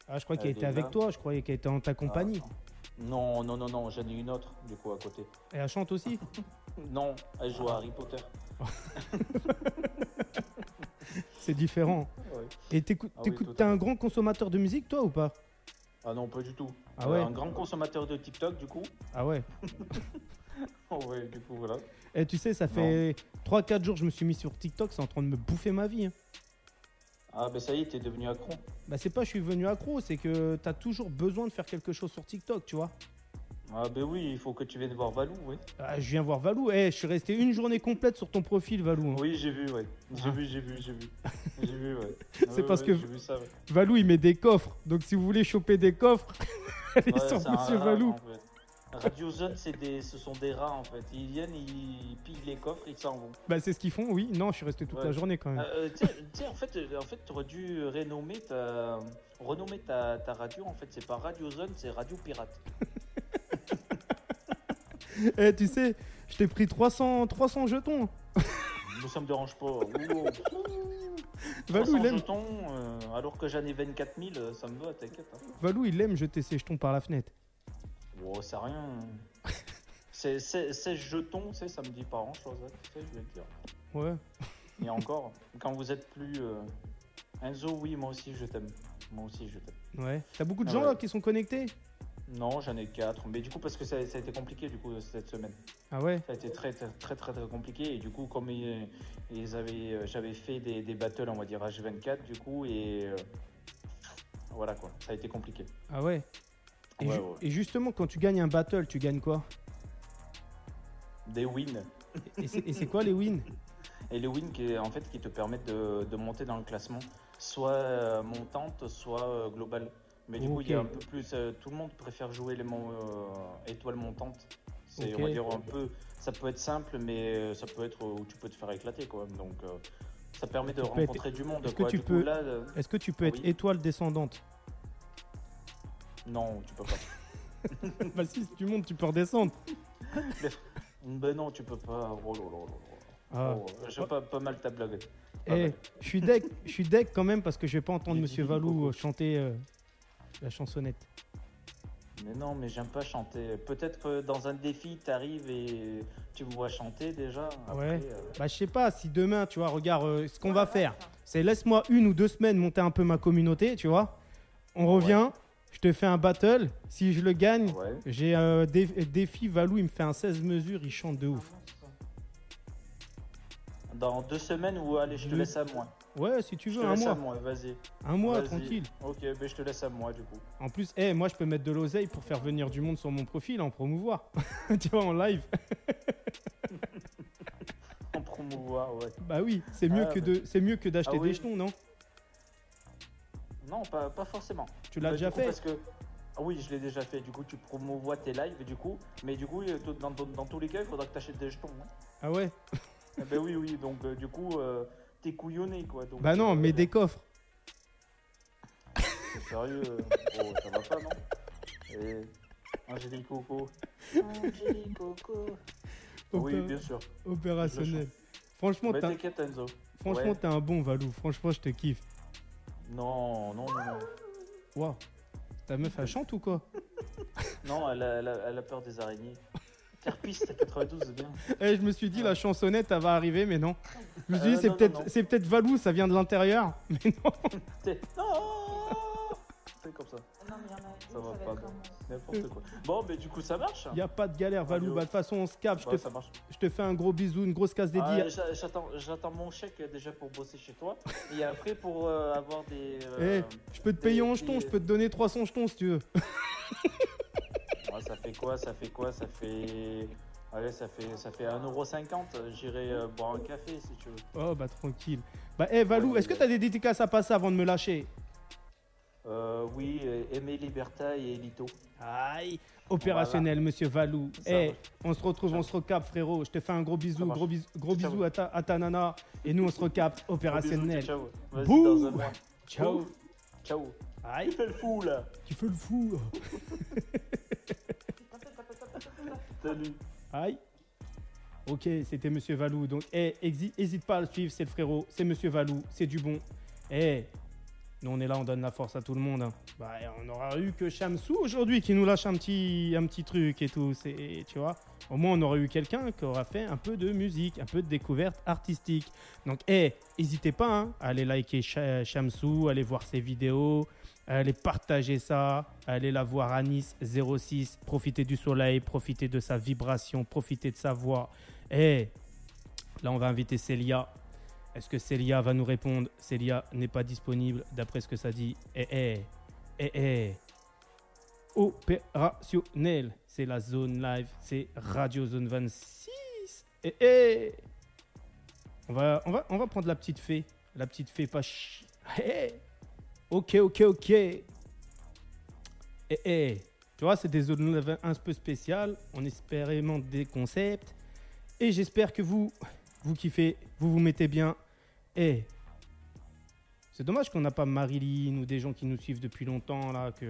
Ah, je crois qu'elle Elle était est avec là. toi, je croyais qu'elle était en ta compagnie. Ah, non non non non, j'en ai une autre du coup à côté. Et elle chante aussi Non, elle joue à Harry Potter. C'est différent. Ouais. Et t'écoutes, Ah oui, t'écoutes- tout à t'es un fait. grand consommateur de musique, toi, ou pas? Ah non, pas du tout. Ah ouais un grand consommateur de TikTok du coup. Ah ouais Oh ouais, du coup voilà. Et tu sais, ça fait 3-4 jours que je me suis mis sur TikTok, c'est en train de me bouffer ma vie. hein. Ah ben ça y est, t'es devenu accro. Bah c'est pas je suis venu accro, c'est que t'as toujours besoin de faire quelque chose sur TikTok, tu vois. Ah ben oui, il faut que tu viennes voir Valou, oui. Ah, je viens voir Valou, Eh, je suis resté une journée complète sur ton profil, Valou. hein. Oui, j'ai vu, ouais. J'ai Ah. vu, j'ai vu, j'ai vu. J'ai vu, ouais. C'est parce que- vu ça, ouais. Valou, il met des coffres, donc si vous voulez choper des coffres, allez Ouais, sur Monsieur rat, Valou. en fait. Radio Zone, c'est des, ce sont des rats en fait. Ils viennent, ils pillent les coffres, ils s'en vont. Bah c'est ce qu'ils font, oui. Non, je suis resté toute Ouais. la journée quand même. Euh, euh, tu sais- en fait, euh, en fait, aurais dû renommer ta, renommer ta, ta radio. En fait, c'est pas Radio Zone, c'est Radio Pirate. Eh, tu sais, je t'ai pris 300, 300 jetons. Mais ça me dérange pas. Ouh. Valou, 300 il aime, jetons, euh, alors que j'en ai 24 000, euh, ça me va, t'inquiète. hein. Valou, il aime jeter ses jetons par la fenêtre. Oh, c'est rien. C'est 16 jetons, tu sais, ça me dit pas grand chose. tu sais, je vais te dire. Ouais. Et encore, quand vous êtes plus. euh, Enzo, oui, moi aussi je t'aime. Moi aussi je t'aime. Ouais. T'as beaucoup de Ah gens ouais. là qui sont connectés? Non, j'en ai 4. Mais du coup, parce que ça, ça a été compliqué du coup cette semaine. Ah ouais? Ça a été très très très très, très compliqué. Et du coup, comme ils, ils avaient, euh, j'avais fait des, des battles, on va dire H24 du coup, et. euh, voilà quoi, ça a été compliqué. Ah ouais? Et, Ouais, ju- ouais. et justement, quand tu gagnes un battle, tu gagnes quoi? Des wins. Et c'est quoi les wins? Et les wins qui, en fait, qui te permettent de, de monter dans le classement, soit euh, montante, soit globale. Mais du coup, il y a un peu plus. euh, tout le monde préfère jouer les mon- euh, étoiles montantes. C'est, on va dire, un peu. Ça peut être simple, mais euh, ça peut être où tu peux te faire éclater, quoi. Donc, euh, ça permet de Tu être- rencontrer du monde. est-ce que tu Du coup, peux- là, euh, Est-ce que tu peux être Oui. étoile descendante? Non, tu peux pas. Bah si, si tu montes, tu peux redescendre. ben non, tu peux pas. Oh. Ah. Oh, j'ai pas, pas mal ta blague. Eh, je suis deck, je suis deck quand même parce que je vais pas entendre Monsieur Valou euh, chanter euh, la chansonnette. Mais non, mais j'aime pas chanter. Peut-être que dans un défi, t'arrives et tu me vois chanter déjà. Après, Ouais. euh, Bah je sais pas si demain, tu vois, regarde, euh, ce qu'on va faire, c'est laisse-moi une ou deux semaines monter un peu ma communauté, tu vois. On revient, je te fais un battle. Si je le gagne, Ouais. j'ai un dé- défi Valou, il me fait un 16 mesures, il chante de ouf. Dans deux semaines ou allez, je te laisse à moi. Ouais, si tu Je veux, te un laisse à mois. moi, vas-y. Un mois, tranquille. Ok, ben je te laisse à moi du coup. En plus, eh, moi je peux mettre de l'oseille pour faire venir du monde sur mon profil, en promouvoir. tu vois, en live. En promouvoir, ouais. Bah oui, c'est mieux Ah, que bah. de, c'est mieux que d'acheter Ah oui. des jetons, non? Non, pas, pas forcément. Tu l'as Bah, déjà coup, fait Parce que ah oui, je l'ai déjà fait. Du coup, tu promouvois tes lives et du coup, mais du coup, euh, dans, dans- dans tous les cas, il faudra que tu achètes des jetons. hein. Ah ouais? Ben oui, oui. Donc euh, du coup, euh, t'es couillonné quoi. Donc, Bah non, euh, mais des coffres. t'es Sérieux, euh, oh, ça va pas non Et Angélique Coco. Angélique Coco. Oui, bien sûr. Opérationnel. Franchement, t'as- franchement, Ouais. t'es un bon Valou. Franchement, je te kiffe. Non, non, non, non. Waouh. Ta meuf, elle chante ou quoi? Non, elle a, elle a- elle a peur des araignées. Carpiste 92, c'est bien. Eh, je me suis dit, la chansonnette, elle va arriver, mais non. Je me suis Euh, dit, c'est non, non, peut-être c'est peut-être Valou, ça vient de l'intérieur. Mais non. C'est non C'est comme ça. Ça va pas. N'importe quoi. Bon, mais du coup, ça marche. Y a pas de galère, Valou. Bah, de toute façon, on se capte. Je, Ouais, te, ça marche. je te fais un gros bisou, une grosse casse dédiée. Ah, j'a- J'attends j'attends mon chèque euh, déjà pour bosser chez toi. Et après, pour euh, avoir des. Eh, euh, je peux te payer en jetons, des- je peux te donner 300 jetons si tu veux. Ça fait quoi Ça fait quoi Ça fait. Allez, ça fait, ça fait 1,50€. J'irai euh, boire un café si tu veux. Oh, bah tranquille. Bah, eh, Valou, Ouais, est-ce que t'as des dédicaces à passer avant de me lâcher? Euh, oui, euh, Aimé Liberta et Elito. Aïe. Opérationnel, monsieur Valou. Eh, on se retrouve, on se recapte, frérot. Je te fais un gros bisou, gros bisou, gros Ciao. bisou à ta, à ta nana. Et nous, on se recapte. Opérationnel. Ciao. Dans un mois. Ciao. Ciao. Aïe. Il fait le fou là. Tu fais le fou. Salut. Aïe. Ok, c'était Monsieur Valou. Donc, eh, exi- hésite pas à le suivre, c'est le frérot, c'est Monsieur Valou, c'est du bon. Eh, nous on est là, on donne la force à tout le monde. hein. Bah, on aura eu que Shamsou aujourd'hui qui nous lâche un petit, un petit truc et tout. C'est, tu vois. Au moins, on aurait eu quelqu'un qui aura fait un peu de musique, un peu de découverte artistique. Donc, eh, n'hésitez pas hein, à aller liker Sha- Shamsou, aller voir ses vidéos, à aller partager ça, à aller la voir à Nice 06, profiter du soleil, profiter de sa vibration, profiter de sa voix. Eh, là, on va inviter Célia. Est-ce que Célia va nous répondre? Célia n'est pas disponible d'après ce que ça dit. Eh, eh, eh, eh. Opérationnel. C'est la zone live. C'est Radio Zone 26. Eh, eh. On va, on, va, on va prendre la petite fée. La petite fée pas ch... Eh, eh. Ok, ok, ok. Eh, eh. Tu vois, c'est des zones un peu spéciales. On expérimente des concepts. Et j'espère que vous, vous kiffez, vous vous mettez bien. Et c'est dommage qu'on n'a pas Marilyn ou des gens qui nous suivent depuis longtemps, là, que,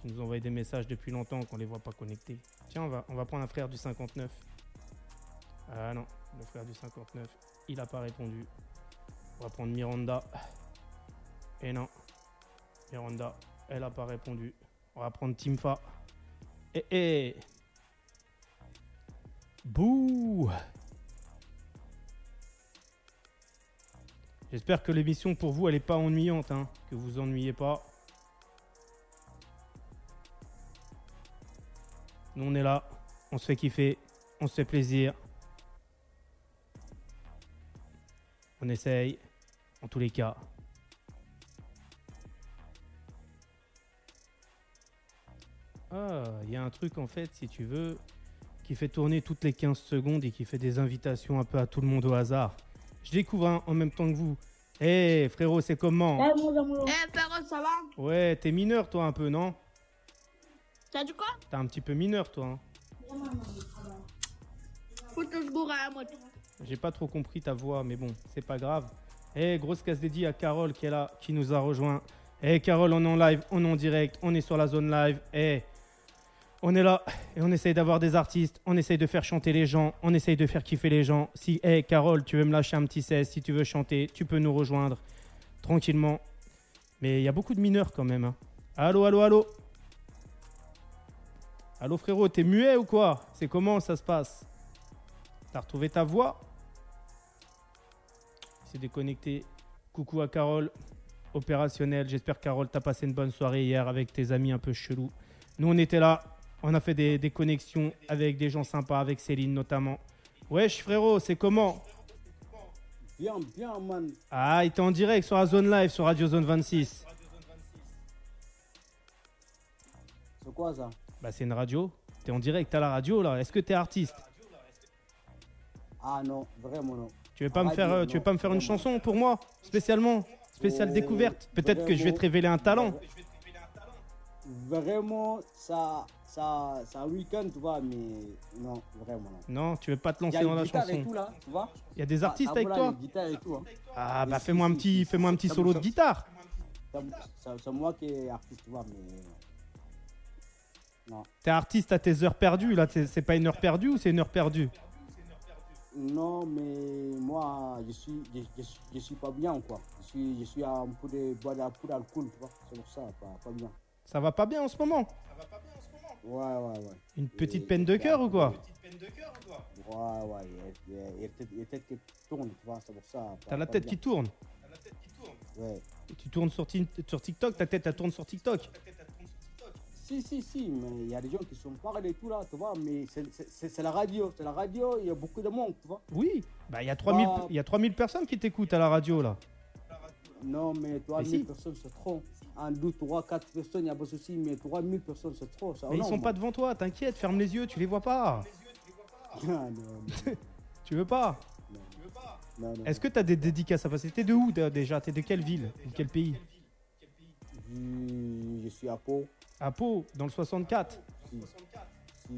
qui nous envoient des messages depuis longtemps, qu'on les voit pas connectés. Tiens, on va, on va prendre un frère du 59. Ah non, le frère du 59, il a pas répondu. On va prendre Miranda. Et non, Miranda, elle a pas répondu. On va prendre Timfa. Et, et Bouh J'espère que l'émission pour vous elle est pas ennuyante, hein, que vous ennuyez pas. Nous on est là, on se fait kiffer, on se fait plaisir. On essaye, en tous les cas. Y a un truc en fait, si tu veux, qui fait tourner toutes les 15 secondes et qui fait des invitations un peu à tout le monde au hasard. Je découvre hein, en même temps que vous. Hé frérot, c'est comment Eh, mon amour. Eh, Perron, ça va Ouais, t'es mineur toi un peu, non T'as dit quoi T'es un petit peu mineur toi. hein. Faut que je bourre à la moto. J'ai pas trop compris ta voix, mais bon, c'est pas grave. Eh, grosse casse dédiée à Carole qui est là, qui nous a rejoint. Eh, Carole, on est en live, on est en direct, on est sur la zone live. Eh, on est là et on essaye d'avoir des artistes, on essaye de faire chanter les gens, on essaye de faire kiffer les gens. Si, eh, Carole, tu veux me lâcher un petit 16, si tu veux chanter, tu peux nous rejoindre tranquillement. Mais il y a beaucoup de mineurs quand même. hein. Allô, allô, allô? Allô, frérot, t'es muet ou quoi? C'est comment ça se passe? T'as retrouvé ta voix? C'est déconnecté. Coucou à Carole, opérationnel. J'espère Carole, t'as passé une bonne soirée hier avec tes amis un peu chelous. Nous, on était là. On a fait des, des connexions avec des gens sympas, avec Céline notamment. Wesh, frérot, c'est comment? Bien, bien, man. Ah, il était en direct sur la zone live, sur Radio Zone 26. C'est quoi ça? Bah, c'est une radio. T'es en direct à la radio, là. Est-ce que t'es artiste? Ah non, vraiment non. Tu veux pas me faire, euh, tu veux non, pas me faire une chanson pour moi, spécialement? Spécial Oh, découverte? Peut-être que je vais te révéler un talent. Vraiment, ça, ça, c'est un week-end, tu vois, mais non, vraiment non. Non, tu veux pas te lancer dans la et chanson. tout là, tu vois. Il y a des artistes Ah, avec voilà, toi et tout. hein. Ah bah fais-moi un petit, fais-moi un ça- petit ça- solo de ça- guitare. ça- ça- C'est moi qui est artiste, tu vois, mais non. T'es artiste à tes heures perdues là. C'est pas une heure perdue ou c'est une heure perdue? Non, mais moi, je suis, je, je suis- je suis pas bien, quoi. Je suis, je suis un peu de boire un peu d'alcool, tu vois. C'est pour ça, pas, pas bien. Ça va pas bien en ce moment Ouais, ouais, ouais. Une petite Et- peine de cœur ou quoi Ouais, ouais, il y a- il y a- il y a peut-être- il y a peut-être qui tourne, tu vois, c'est pour ça. pas- T'as la pas tête bien. qui tourne. Ouais. Et tu tournes sur, Ti- sur TikTok, ta tête elle tourne sur TikTok. Si, si, si, mais il y a des gens qui sont parlés et tout là, tu vois, mais c'est- c'est c'est- c'est la radio, c'est la radio, il y a beaucoup de monde, tu vois. Oui, bah il y a 3000 Bah. il y a 3000 personnes qui t'écoutent à la radio là. Non, mais 3000 si. personnes, c'est trop. Un, deux, trois, quatre personnes, il n'y a pas de souci, mais 3000 personnes, c'est trop. ça, Mais ils non, sont pas devant toi, t'inquiète, ferme les yeux, tu les vois pas. Ah, non, non, Tu veux pas non, non. Est-ce que t'as des dédicaces à passer? T'es de où dé- déjà? T'es de quelle ville Ou quel pays? Je, je suis à Pau, À Pau, dans le 64. si,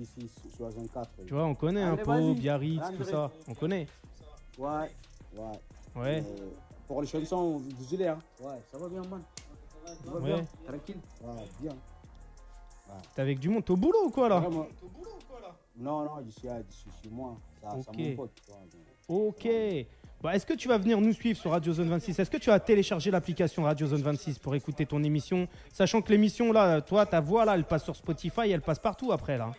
si, si, 64. Tu vois, on connaît un Allez, Pau, vas-y. Biarritz, tout ça. On connaît. Ouais, ouais. Ouais. Euh, pour les chansons, désolé, hein. Ouais, ça va bien, man. Ça Ouais. bien, tranquille. Ouais, bien. T'es avec du monde, t'es au boulot ou quoi là Vraiment. Non, non, je suis, à- je suis chez moi. Ça, ça Ok. mon pote, Ok. Bah, Est-ce que tu vas venir nous suivre sur Radio Zone 26 Est-ce que tu as téléchargé l'application Radio Zone 26 pour écouter ton émission? Sachant que l'émission là, toi, ta voix là, elle passe sur Spotify, elle passe partout après là.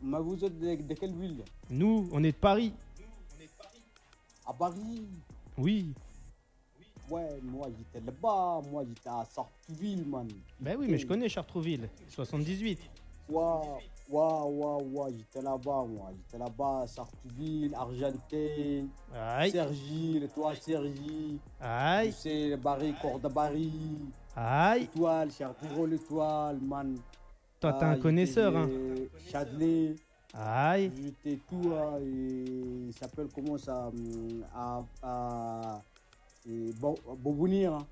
Mais vous êtes de, de quelle ville? Nous, on est de Paris. À Paris Oui. Ouais, moi j'étais là-bas, moi j'étais à Sartreville, man. Ben oui, mais je connais Chartreville. 78. Waouh, waouh, waouh, j'étais là-bas, moi. J'étais là-bas, Sartreville, Argenté. Sergi, le toit Sergi, tu Aïe. sais, le baril, Corps de Barry, Aïe. l'étoile, Chartreville, l'étoile, man. Toi, t'es Ah, un j'étais connaisseur, hein. de Châtelet, Aïe. j'étais tout, hein, et il s'appelle comment ça À. à et Bo- Bobounir, hein.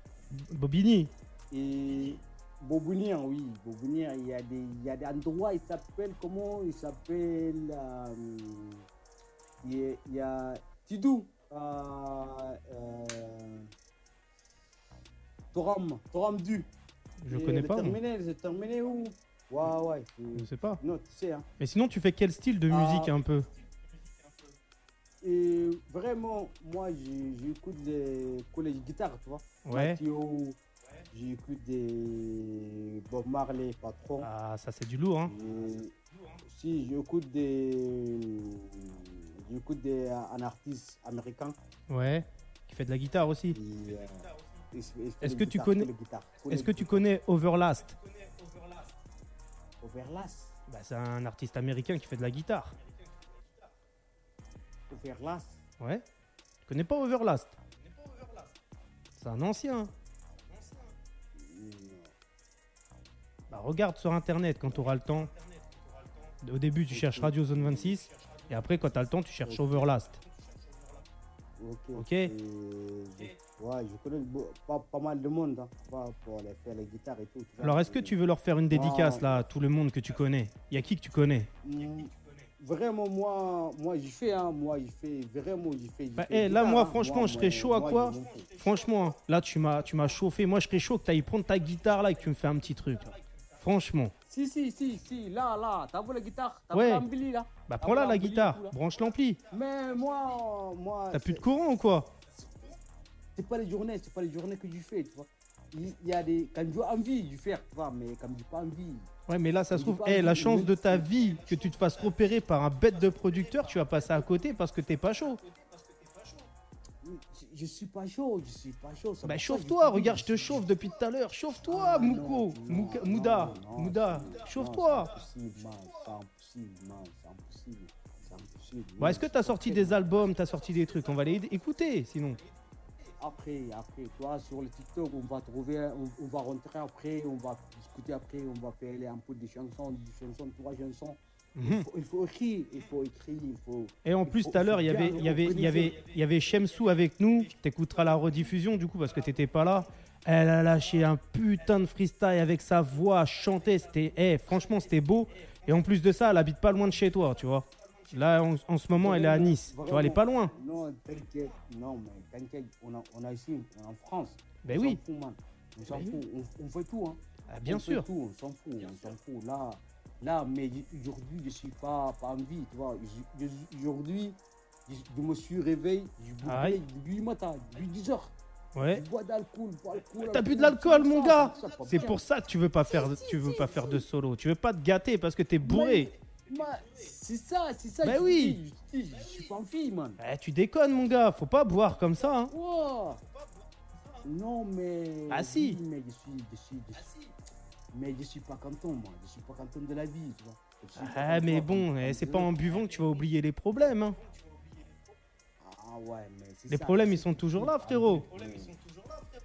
Bobigny. Et Bobounir, oui, Bobounir, il y a des, il y a des endroits, il s'appelle comment? Il s'appelle. euh, il, y a, il y a Tidou. Euh, euh, Toram, Toram Du. Je Et connais le pas. Terminé, c'est terminé où? Ouais, ouais. Je sais pas. Non, tu sais, hein. Mais sinon, tu fais quel style de Ah. musique un peu? Et vraiment, moi, j'écoute des collèges guitare, tu vois. Ouais. J'écoute des Bob Marley, patron. Ah, ça c'est du lourd, hein. Si j'écoute des. J'écoute des, un artiste américain. Ouais. Qui fait de la guitare aussi. euh, Est-ce que tu connais- Est-ce que tu connais Overlast? Overlast? Bah, C'est un artiste américain qui fait de la guitare. Overlast Ouais. Tu connais pas Overlast? C'est un ancien. Bah, regarde sur internet quand tu auras le temps. Au début, tu cherches Radio Zone 26. Et après, quand tu as le temps, tu cherches Overlast. Ok. Ok? Et je- ouais, je connais pas, pas mal de monde hein, pour aller faire les guitares et tout. Alors, est-ce que tu veux leur faire une dédicace Ah. là à tout le monde que tu connais? Il y a qui que tu connais? Mm, Vraiment, moi, moi j'y fais, hein, moi, j'y fais, vraiment, j'y fais. Bah, fais eh, là, guitare, moi, hein. franchement, je serais chaud à quoi. Franchement, hein, là, tu m'as, tu m'as chauffé. Moi, je serais chaud que tu ailles prendre ta guitare là et que tu me fais un petit truc. là. Franchement. Si, si, si, si, là, là, t'as vu la guitare? T'as Ouais. vu l'ampli, là? Bah, Ah, prends-la la guitare. Billy, tout, là. Branche l'ampli. Mais moi, moi. T'as plus de courant ou quoi C'est pas les journées, c'est pas les journées que je fais, tu vois. Il y a des. Quand j'ai envie de faire, tu vois, mais quand j'ai pas envie. Ouais, mais là, ça se trouve, pas eh, la chance de ta vie que tu te fasses repérer par un bête de producteur, tu vas passer à côté parce que t'es pas chaud. Je, je suis pas chaud, je suis pas chaud. Bah, chauffe-toi, regarde, je te chauffe depuis tout à l'heure. Chauffe-toi, Ah, Mouko. Mouda. Mouda. Chauffe-toi. C'est impossible, man, c'est impossible, man, c'est impossible. C'est impossible. Bon, est-ce que t'as sorti des albums, t'as sorti des trucs? On va les écouter sinon. Après, après, toi, sur le TikTok, on va trouver, on, on va rentrer après, on va discuter après, on va faire un peu des chansons, des chansons, trois chansons. Mhm. il, faut, il faut écrire, il faut écrire, il faut. Et en plus, tout à l'heure, il y avait, il y avait, il y avait, il y avait Shemsou avec nous. T'écouteras la rediffusion du coup parce que t'étais pas là. Elle a lâché un putain de freestyle avec sa voix, chanter. C'était, eh, franchement, c'était beau. Et en plus de ça, elle habite pas loin de chez toi, tu vois. Là, en, en ce moment, elle est à Nice. Tu vois, elle est pas loin. Non, t'inquiète, non, mais t'inquiète, on a, on a ici, on est en France. Ben on oui. s'en fout, man. On s'en Ben fout, on, on fait tout, hein. Ah, bien on fait sûr. tout, on s'en fout, on s'en fout. Là, là, mais aujourd'hui, je suis pas, pas en vie, tu vois. Aujourd'hui, je, je me suis réveillé, je bois depuis le matin, depuis 10 heures. Ouais. Je bois d'alcool, bois d'alcool. T'as bu de alcool, l'alcool, mon gars. c'est pour ça que tu veux pas faire, tu veux pas faire de solo. Tu veux pas te gâter parce que t'es bourré. C'est ça, c'est ça. Je oui. dis, Je, dis, je suis pas en fille, man. Eh, tu déconnes, mon gars. Faut pas boire comme ça. hein. Wow. Non, mais. Ah, si. oui, mais je suis, je suis, je suis- Mais je suis pas content, moi. Je suis pas content de la vie, tu vois. Ah, mais bon, eh, c'est pas en buvant que tu vas oublier les problèmes. hein. Ah ouais, mais c'est Les ça, problèmes, ils sont toujours là, frérot.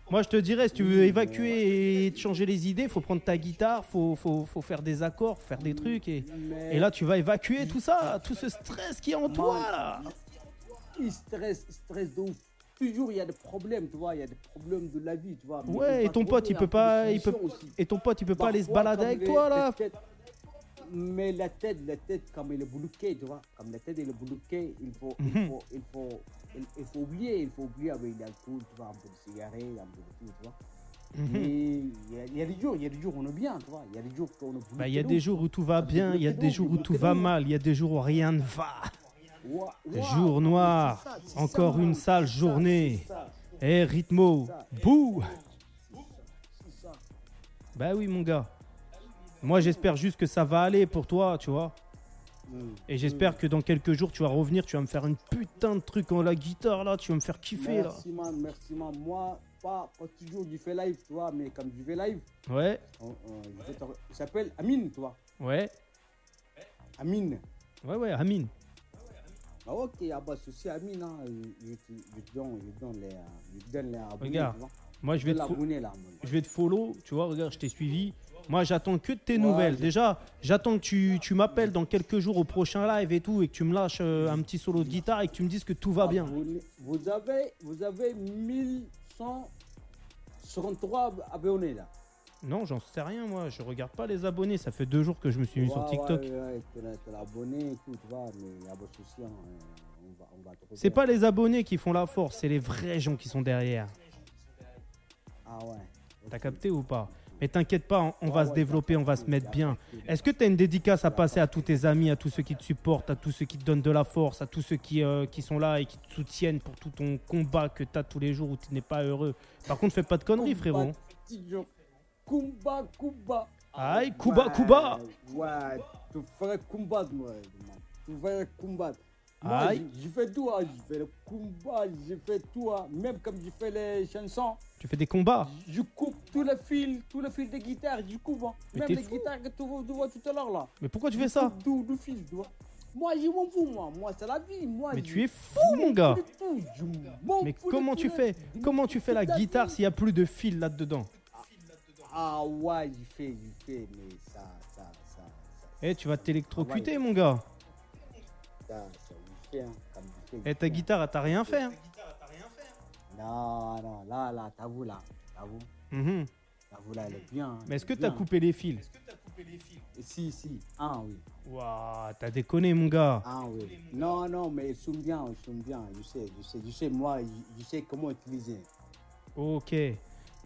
Moi, je te dirais, si tu veux évacuer et te changer les idées, faut prendre ta guitare, faut, faut, faut faire des accords, faire des trucs. Et, là, tu vas évacuer tout ça, tout ce stress qui est en toi, là. Il stresse, stresse de ouf. Toujours, il y a des problèmes, tu vois. Il y a des problèmes de la vie, tu vois. Ouais, et ton pote, il peut pas- il peut-. Et ton pote, il peut pas aller se balader avec toi, là. Mais la tête, la tête, comme elle est bloquée, tu vois, comme la tête elle est bloquée, il faut, il Mhm. faut, il faut, il, il faut oublier, il faut oublier avec l'alcool, tu vois, un peu de cigarette, un peu de tout, tu vois. Mhm. Mais il y, a- il y a des jours, il y a des jours où on est bien, tu vois, il y a des jours où on est. Bah, il y a de des jours où tout va bien, il y a des de jours où tout va mal, il y a des jours où rien ne va. Ça, c'est encore ça, une sale journée. Eh, rythmo, bouh. Bah oui, mon gars. Moi, j'espère juste que ça va aller pour toi, tu vois. Mm. Et j'espère que dans quelques jours, tu vas revenir, tu vas me faire une putain de truc en la guitare, là, tu vas me faire kiffer, là. Merci, man, merci, man. Moi, pas, pas toujours du fais live, tu vois, mais comme du fais live, Ouais, on- on- vais te- il s'appelle Amine, tu vois. ouais, Amine. ouais, ouais, Amine. Ah, ok, ah bah, ceci Amine, hein, je, je, te- je te donne, je te donne les, je te donne les abonnés, Regarde, tu vois. Moi, je vais, te là, moi. je vais te follow, tu vois, regarde, je t'ai suivi. Moi, j'attends que de tes Ouais, nouvelles. Déjà, j'attends que tu, tu m'appelles dans quelques jours au prochain live et tout, et que tu me lâches euh, un petit solo de guitare et que tu me dises que tout va Ah, bien. Vous, vous avez, vous avez 1163 abonnés, là. Non, j'en sais rien, moi. Je regarde pas les abonnés. Ça fait deux jours que je me suis mis sur TikTok. Ouais, abonné mais hein, on va, on va trouver. C'est pas les abonnés qui font la force, c'est les vrais gens qui sont derrière. Ah ouais. T'as capté ou pas? Mais t'inquiète pas, on, va se développer, on va se mettre bien. Est-ce que tu as une dédicace à passer à tous tes amis, à tous ceux qui te supportent, à tous ceux qui te donnent de la force, à tous ceux qui, euh, qui sont là et qui te soutiennent pour tout ton combat que tu as tous les jours où tu n'es pas heureux? Par contre, fais pas de conneries, frérot. Kumba, Kumba. Aïe, Kuba, Kuba. Ouais, tu ferais combattre, moi. Tu ferais combattre. Moi, je, fais tout, hein. je fais le combat, je fais tout, hein. même comme je fais les chansons, Tu fais des combats je coupe tous les fils, tous les fils de guitare, je coupe, hein. Même les fou. guitares que tu vois, tu vois tout à l'heure là. Mais pourquoi tu Je fais ça? Tout, tout fil, tu vois. Moi, je m'en fous, moi, moi, c'est la vie, moi. Mais tu es fou, mon gars tout, Mais comment tu fais? Comment tu fais la ta guitare s'il y a plus de fil là-dedans? Ah ouais, j'y fais, j'y fais, mais ça, ça, ça, ça. Eh, tu vas t'électrocuter, Ouais. mon gars. Ça, fais, hein, Eh, ta guitare, elle t'a rien fait. hein Non, non, là, là, t'avoues, là, t'avoues, Mhm. t'avoues, là, elle est bien. hein, Mais est-ce que t'as bien. coupé les fils Si, si, ah oui, Waouh, t'as déconné, mon gars. ah oui. Non, non, mais ils sont bien, ils sont bien, je sais, je sais, je sais, moi, je, je sais comment utiliser. Ok.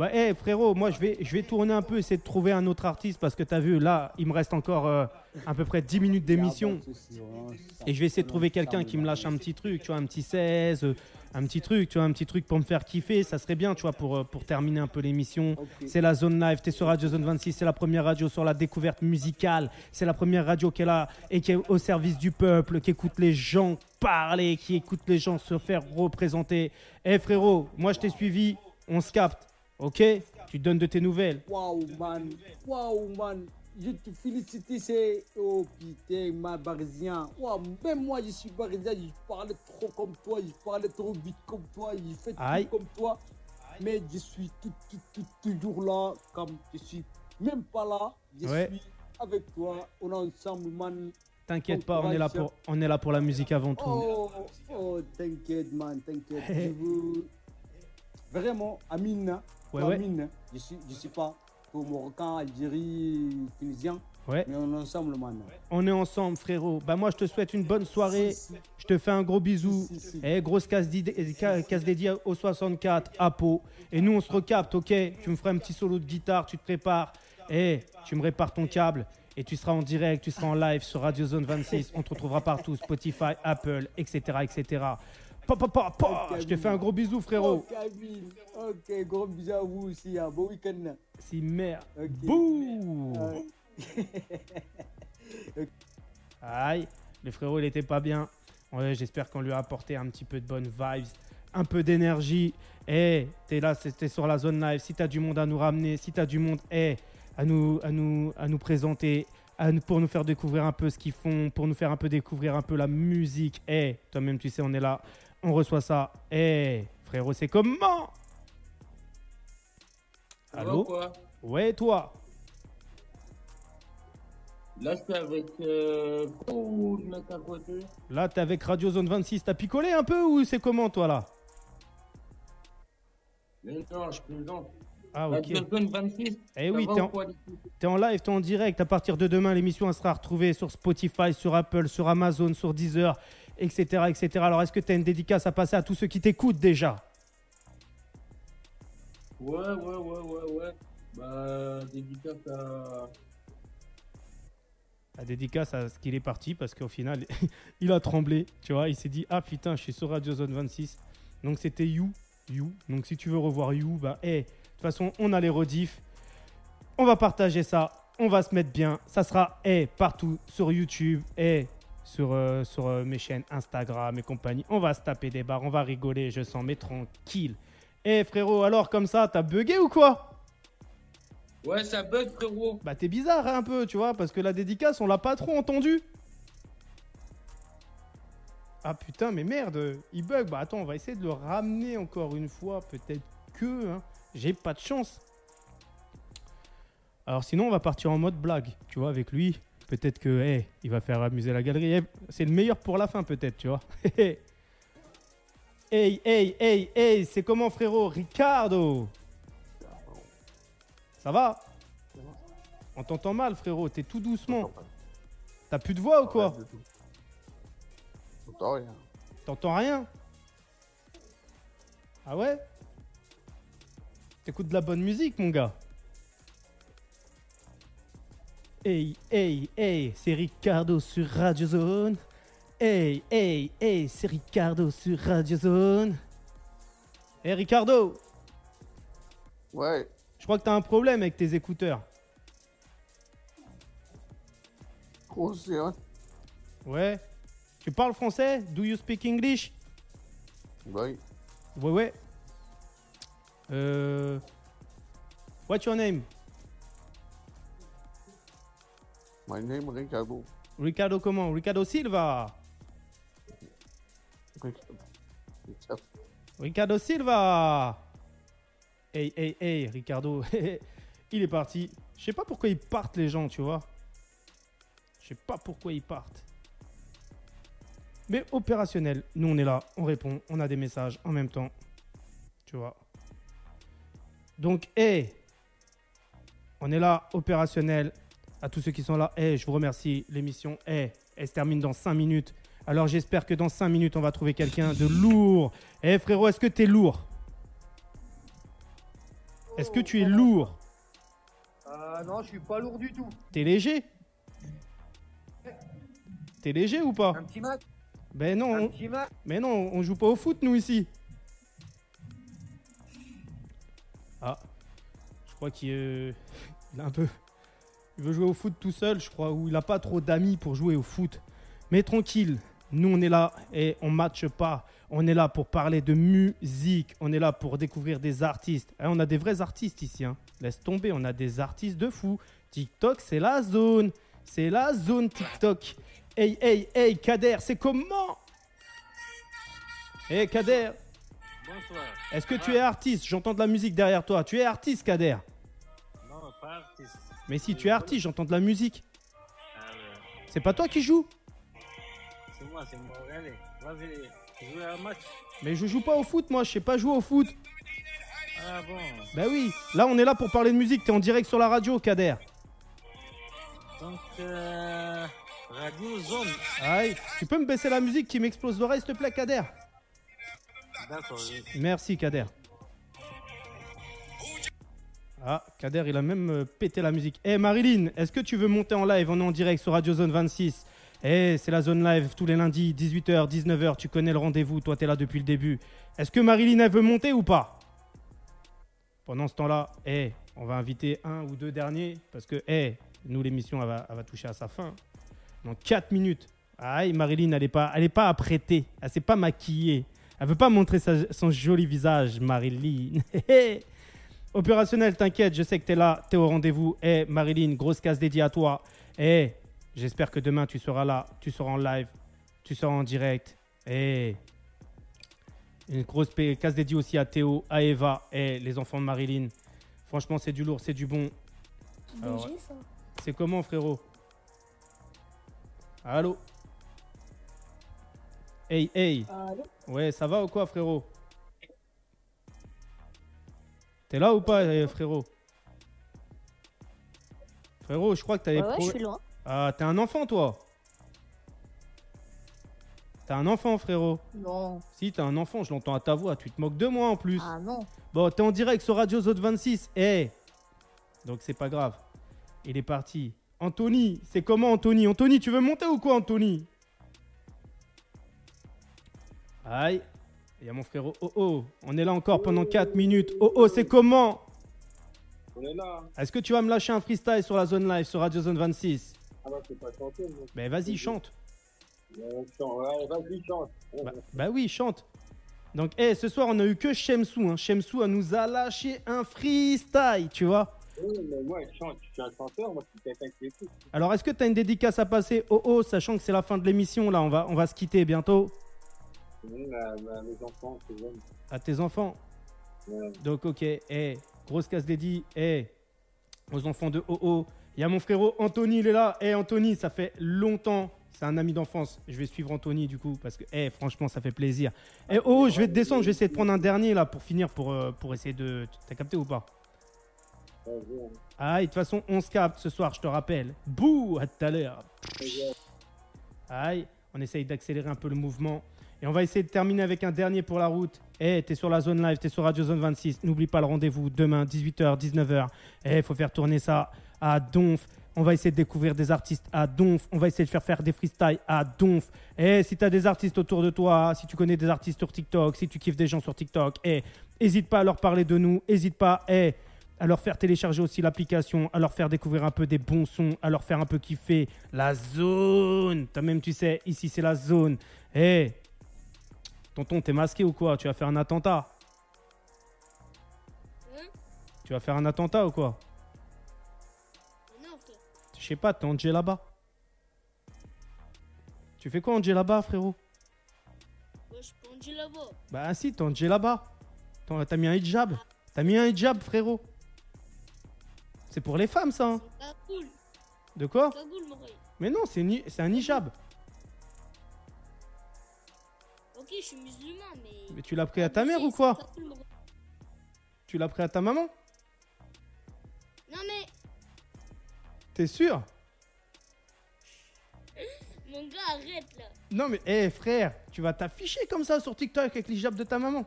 Bah, eh frérot, moi je vais, je vais tourner un peu, essayer de trouver un autre artiste parce que t'as vu, là, il me reste encore euh, à peu près 10 minutes d'émission. Et je vais essayer de trouver quelqu'un qui me lâche un petit truc, tu vois, un petit 16, euh, un petit truc, tu vois, un petit truc pour me faire kiffer. Ça serait bien, tu vois, pour, euh, pour terminer un peu l'émission. C'est la zone live, t'es sur Radio Zone 26, c'est la première radio sur la découverte musicale. C'est la première radio qui est là et qui est au service du peuple, qui écoute les gens parler, qui écoute les gens se faire représenter. Eh frérot, moi je t'ai suivi, on se capte, ok? Tu donnes de tes nouvelles. Waouh, man. Waouh, man. Je te félicite, c'est. Oh putain, ma barisien. Waouh, même moi, je suis barisien. Je parle trop comme toi. Je parle trop vite comme toi. Je fais Aïe. tout comme toi. Mais je suis tout, tout, tout, toujours là. Comme je suis même pas là. Je Ouais. suis avec toi. On est ensemble, man. T'inquiète pas, on est, là pour, on est là pour la musique avant tout. Oh, oh, t'inquiète, man, t'inquiète. Vraiment, Amine, Ouais, toi, ouais. Amine, je suis, je suis pas au Marocain, Algérie, Tunisien, Ouais, mais on est ensemble, man. on est ensemble, frérot. Bah, moi, je te souhaite une bonne soirée. Si, si, Je te fais un gros bisou. si. Eh, grosse casse, ca- casse dédiée au 64 à Pau. Et nous, on se recapte, ok? Tu me feras un petit solo de guitare, tu te prépares. Eh, tu me répares ton câble. Et tu seras en direct, tu seras en live sur Radio Zone 26. On te retrouvera partout, Spotify, Apple, etc. etc. Pa, pa, pa, pa. Ok, Je te fais un gros bisou, frérot. Ok, gros bisous à vous aussi. hein. Bon week-end. Si merde. Bouh Euh, Aïe, le frérot, il était pas bien. Ouais, J'espère qu'on lui a apporté un petit peu de bonnes vibes, un peu d'énergie. Eh, t'es là, c'était sur la zone live. Si t'as du monde à nous ramener, si t'as du monde, eh, à nous, à nous, à nous présenter, à nous- pour nous faire découvrir un peu ce qu'ils font, pour nous faire un peu découvrir un peu la musique. Eh, toi-même, tu sais, on est là, on reçoit ça. Eh, frérot, c'est comment Allô quoi Ouais, toi Là, je suis avec euh, mecs à côté. Là, t'es avec Radio Zone 26. T'as picolé un peu ou c'est comment, toi, là Mais non, je plaisante. Ah, ok. Zone 26. Eh oui, t'es en, en live, t'es en direct. À partir de demain, l'émission sera retrouvée sur Spotify, sur Apple, sur Amazon, sur Deezer, etc. etc. Alors, est-ce que t'as une dédicace à passer à tous ceux qui t'écoutent déjà? Ouais, ouais, ouais, ouais, ouais. Bah, dédicace à. La dédicace à ce qu'il est parti parce qu'au final, il a tremblé. Tu vois, il s'est dit Ah putain, je suis sur Radio Zone 26. Donc, c'était You. You. Donc, si tu veux revoir You, bah, hey, de toute façon, on a les rediffs. On va partager ça. On va se mettre bien. Ça sera hey, partout sur YouTube et sur, euh, sur euh, mes chaînes Instagram et compagnie. On va se taper des barres. On va rigoler. Je sens, mais tranquille. Eh frérot, alors comme ça, t'as bugué ou quoi? Ouais, ça bug, frérot. Bah t'es bizarre hein, un peu, tu vois, parce que la dédicace, on l'a pas trop entendu. Ah putain, mais merde, il bug. Bah attends, on va essayer de le ramener encore une fois. Peut-être que hein, j'ai pas de chance. Alors sinon, on va partir en mode blague, tu vois, avec lui. Peut-être que, hey, il va faire amuser la galerie. Eh, C'est le meilleur pour la fin, peut-être, tu vois. hey, hey, hey, hey, c'est comment, frérot? Ricardo Ça va? On t'entend mal, frérot. T'es tout doucement. T'as plus de voix ou quoi? J'entends rien. T'entends rien? Ah ouais? T'écoutes de la bonne musique, mon gars Hey, hey, hey, c'est Ricardo sur Radio Zone. Hey, hey, hey, c'est Ricardo sur Radio Zone. Hey, Ricardo, Ouais, je crois que t'as un problème avec tes écouteurs. vrai. Ouais Tu parles français? Do you speak English? Ouais, Ouais, ouais. Euh... What's your name? My name Ricardo. Ricardo comment? Ricardo Silva Ricardo. Silva Hey, hey, hey, Ricardo. il est parti. Je sais pas pourquoi ils partent, les gens, tu vois. Je sais pas pourquoi ils partent. Mais opérationnel. Nous, on est là, on répond, on a des messages en même temps. Tu vois. Donc, hey, on est là, opérationnel. À tous ceux qui sont là, hey, je vous remercie. L'émission, hey, elle se termine dans 5 minutes. Alors, j'espère que dans 5 minutes, on va trouver quelqu'un de lourd. Eh frérot, est-ce que t'es lourd? Est-ce que tu es lourd? Ah non, je suis pas lourd du tout. T'es léger? T'es léger ou pas? Un petit match Ben non, Un on- petit match mais non, on joue pas au foot nous ici. Ah, je crois qu'il euh, il a un peu, il veut jouer au foot tout seul, je crois, ou il a pas trop d'amis pour jouer au foot. Mais tranquille, nous on est là et on matche pas. On est là pour parler de musique. On est là pour découvrir des artistes. Eh, on a des vrais artistes ici. hein. Laisse tomber, on a des artistes de fou. TikTok, c'est la zone. C'est la zone TikTok. Hey, hey, hey, Kader, c'est comment? Hey, Kader, Bonsoir. est-ce que tu es artiste? J'entends de la musique derrière toi. Tu es artiste, Kader Non, pas artiste. Mais si, tu es artiste, j'entends de la musique. C'est pas toi qui joues moi, c'est mon regardez. Va ver- jouer un match. Mais je joue pas au foot, moi, je sais pas jouer au foot. Ah bon Bah oui, là on est là pour parler de musique, t'es en direct sur la radio, Kader. Donc, euh, Radio Zone. Aïe, tu peux me baisser la musique qui m'explose l'oreille, s'il te plaît, Kader? D'accord. Merci, Kader. Ah, Kader, il a même euh, pété la musique. Eh, Marilyn, est-ce que tu veux monter en live On est en direct sur Radio Zone 26. Eh, c'est la zone live tous les lundis, 18h, 19h. Tu connais le rendez-vous, toi, t'es là depuis le début. Est-ce que Marilyn, elle veut monter ou pas? Pendant ce temps-là, eh, on va inviter un ou deux derniers parce que, eh, nous, l'émission, elle va, toucher à sa fin. Dans 4 minutes. Aïe, Marilyn, elle n'est pas, elle pas apprêtée. Elle s'est pas maquillée. Elle veut pas montrer son joli visage, Marilyn. Opérationnel, t'inquiète, je sais que tu es là, tu es au rendez-vous. Eh, Marilyn, grosse case dédiée à toi. Eh, j'espère que demain tu seras là, tu seras en live, tu seras en direct. Eh, une grosse case dédiée aussi à Théo, à Eva, et les enfants de Marilyn. Franchement, c'est du lourd, c'est du bon. C'est comment, frérot? Allô? Hey, hey Allô? Ouais, ça va ou quoi, frérot? T'es là ou pas, eh, frérot Frérot, je crois que t'as des Ouais, ouais, je pro- suis là. Ah, t'es un enfant, toi T'es un enfant, frérot Non. Si, t'es un enfant, je l'entends à ta voix. Tu te moques de moi en plus. Ah non. Bon, t'es en direct sur Radio Zone 26. Eh Donc c'est pas grave. Il est parti. Anthony, c'est comment Anthony? Anthony, tu veux monter ou quoi, Anthony? Aïe. Il y a mon frérot Oh Oh. On est là encore pendant 4 minutes. Oh Oh, c'est comment? On est là. Est-ce que tu vas me lâcher un freestyle sur la zone live, sur Radio Zone 26 Ah bah, c'est pas chanter. moi. Ben vas-y, chante. Vas-y, chante. Bah, bah oui, chante. Donc, eh, ce soir, on a eu que Shemsou. Hein. Shemsou, nous a lâché un freestyle, tu vois. Oui, mais moi, je chante. Je suis un chanteur. Moi, je suis quelqu'un qui écoute. Alors, est-ce que tu as une dédicace à passer? Oh oh, sachant que c'est la fin de l'émission, là, on va, on va se quitter bientôt. Ma- mes enfants. À tes enfants. Ouais. Donc, ok, eh, grosse casse dédiée, eh, aux enfants de Oh oh. Il y a mon frérot Anthony, il est là. Eh, Anthony, ça fait longtemps. C'est un ami d'enfance. Je vais suivre Anthony, du coup, parce que, eh, franchement, ça fait plaisir. Eh, oh, je vais te descendre. Je vais essayer de prendre un dernier, là, pour finir, pour, euh, pour essayer de. T'as capté ou pas? Ah, et de toute façon, on se capte ce soir, je te rappelle. Bouh, à tout à l'heure. Aïe, on essaye d'accélérer un peu le mouvement. Et on va essayer de terminer avec un dernier pour la route. Eh, t'es sur la zone live, t'es sur Radio Zone 26. N'oublie pas le rendez-vous demain, 18h, 19h. Eh, il faut faire tourner ça à Donf. On va essayer de découvrir des artistes à Donf. On va essayer de faire faire des freestyles à Donf. Eh, si t'as des artistes autour de toi, si tu connais des artistes sur TikTok, si tu kiffes des gens sur TikTok, eh, hésite pas à leur parler de nous. Hésite pas, eh, à leur faire télécharger aussi l'application, à leur faire découvrir un peu des bons sons, à leur faire un peu kiffer la zone. Toi-même, tu sais, ici, c'est la zone. Eh, tonton, t'es masqué ou quoi? Tu vas faire un attentat Tu vas faire un attentat ou quoi? Non, frère. Je sais pas, t'es en là-bas. Tu fais quoi en là-bas, frérot? Ouais, je suis pendu là-bas. Bah si, t'es en là-bas. T'as mis un hijab. T'as mis un hijab, frérot. C'est pour les femmes, ça. hein. De quoi? Mais non, c'est un hijab. Ok, je suis musulman, mais. Mais tu l'as pris à ta mère ou quoi. Tu l'as pris à ta maman Non, mais. T'es sûr Mon gars, arrête là. Non mais, hé frère, tu vas t'afficher comme ça sur TikTok avec l'hijab de ta maman.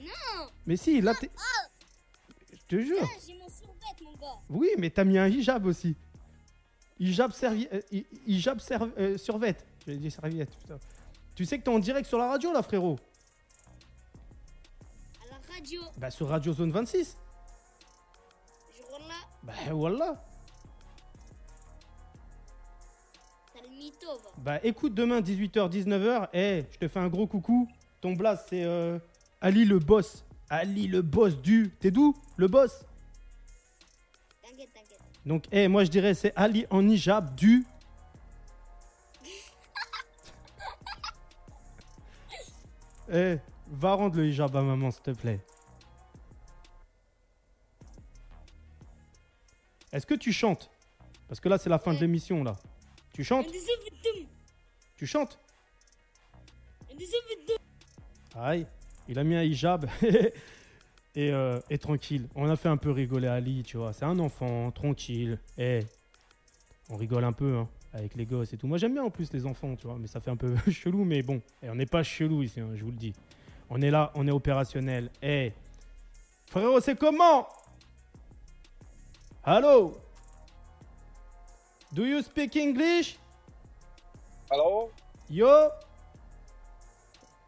Non Mais si, là t'es... Je te jure. Ah, J'ai mon survêt, mon gars. Oui, mais t'as mis un hijab aussi. Hijab, servi... euh, hi- hijab serv- euh, survette. J'allais dire serviette, putain. Tu sais que t'es en direct sur la radio là, frérot À la radio. Bah sur Radio Zone 26. Je roule là. Bah voilà. Bah écoute, demain 18h, 19h, eh, je te fais un gros coucou. Ton blast c'est euh, Ali le boss. Ali le boss du... T'es d'où Le boss? T'inquiète, t'inquiète. Donc, eh, moi je dirais c'est Ali en hijab du. Eh, va rendre le hijab à maman, s'il te plaît. Est-ce que tu chantes? Parce que là, c'est la fin de l'émission, là. Tu chantes? Tu chantes? Aïe, il a mis un hijab. et, euh, et tranquille. On a fait un peu rigoler Ali, tu vois. C'est un enfant, tranquille. Et on rigole un peu hein, avec les gosses et tout. Moi, j'aime bien en plus les enfants, tu vois. Mais ça fait un peu chelou, mais bon. Et on n'est pas chelou ici, hein, je vous le dis. On est là, on est opérationnel. Et frérot, c'est comment? Allô? Do you speak English? Hello? Yo?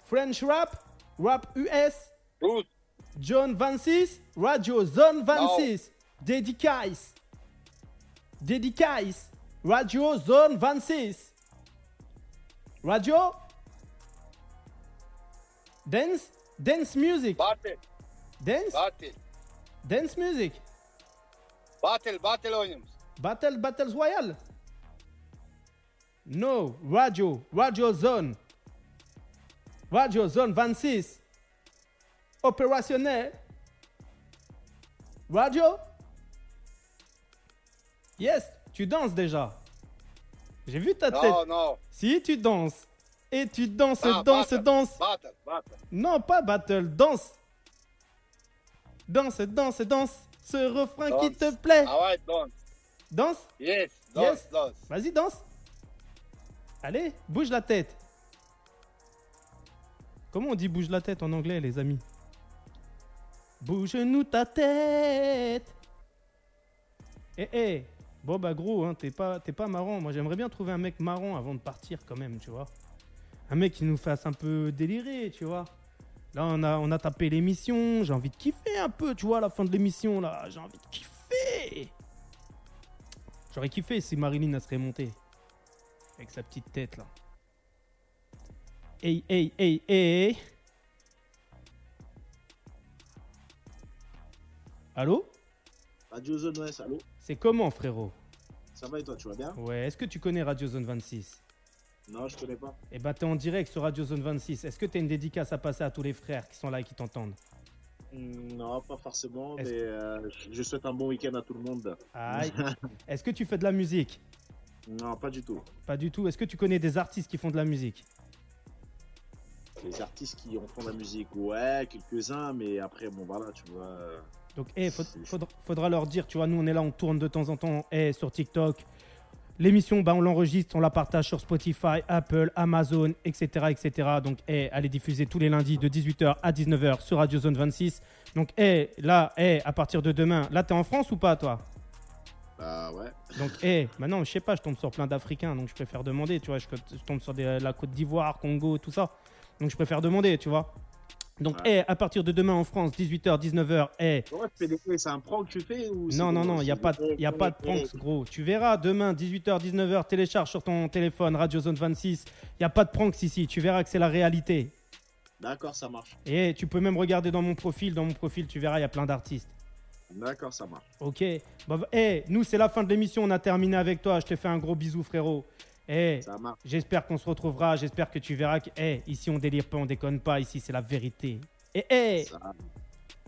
French rap? Rap US. John 26 Radio Zone 26 Dédicace Dédicace Radio Zone 26 Radio Dance Dance music Battle. Dance Battle. Dance music Battle. Battle oynuyoruz. Battle Battles Royale No, Radio, Radio Zone. Radio Zone 26. Opérationnel. Radio Yes, tu danses déjà. J'ai vu ta Non, tête. non. Si, tu danses. Et tu danses, Ah, danses, battle, danses. Battle. Battle. Non, pas battle, danse. Danse, danse, danse. Ce refrain qui te plaît. Ah ouais, danse. Danse Yes. Danse, Yes. danse. Vas-y, danse. Allez, bouge la tête. Comment on dit bouge la tête en anglais, les amis? Bouge-nous ta tête. Eh, eh. Bon, bah, gros, hein, t'es pas, t'es pas marrant. Moi, j'aimerais bien trouver un mec marrant avant de partir, quand même, tu vois. Un mec qui nous fasse un peu délirer, tu vois. Là, on a, tapé l'émission. J'ai envie de kiffer un peu, tu vois, à la fin de l'émission, là. J'ai envie de kiffer. J'aurais kiffé si Marilyn elle serait montée. Avec sa petite tête là. Hey, hey, hey, hey. Allô? Radio Zone allô? C'est comment frérot Ça va et toi, tu vas bien Ouais, est-ce que tu connais Radio Zone 26 Non, je connais pas. Eh bah t'es en direct sur Radio Zone 26. Est-ce que t'as une dédicace à passer à tous les frères qui sont là et qui t'entendent Hmm, Non, pas forcément, mais euh, je souhaite un bon week-end à tout le monde. Aïe. Est-ce que tu fais de la musique non, pas du tout. Pas du tout. Est-ce que tu connais des artistes qui font de la musique Les artistes qui en font de la musique, ouais, quelques-uns, mais après, bon, voilà, tu vois. Donc, eh, faut- faudra, faudra leur dire, tu vois, nous on est là, on tourne de temps en temps eh, sur TikTok. L'émission, bah, on l'enregistre, on la partage sur Spotify, Apple, Amazon, etc. etc. Donc, eh, allez diffuser tous les lundis de 18h à 19h sur Radio Zone 26. Donc, eh, là, eh, à partir de demain, là, t'es en France ou pas, toi? Bah ouais. Donc, eh, maintenant, je sais pas, je tombe sur plein d'Africains, donc je préfère demander, tu vois. Je, je tombe sur des- la Côte d'Ivoire, Congo, tout ça. Donc, je préfère demander, tu vois. Donc, eh, à partir de demain en France, 18h, 19h, eh, Ouais, c'est un prank que tu fais ou non, non, non, il n'y a, pas de- y a pas de pranks, gros. Tu verras, demain, 18h, 19h, télécharge sur ton téléphone Radio Zone 26. Il n'y a pas de pranks ici. Tu verras que c'est la réalité. D'accord, ça marche. Et tu peux même regarder dans mon profil. Dans mon profil, tu verras, il y a plein d'artistes. D'accord, ça marche. Ok. Bah, bah, eh, nous, c'est la fin de l'émission. On a terminé avec toi. Je te fais un gros bisou, frérot. Eh, marche. j'espère qu'on se retrouvera. J'espère que tu verras que, eh, ici, on délire pas, on déconne pas. Ici, c'est la vérité. Et, eh,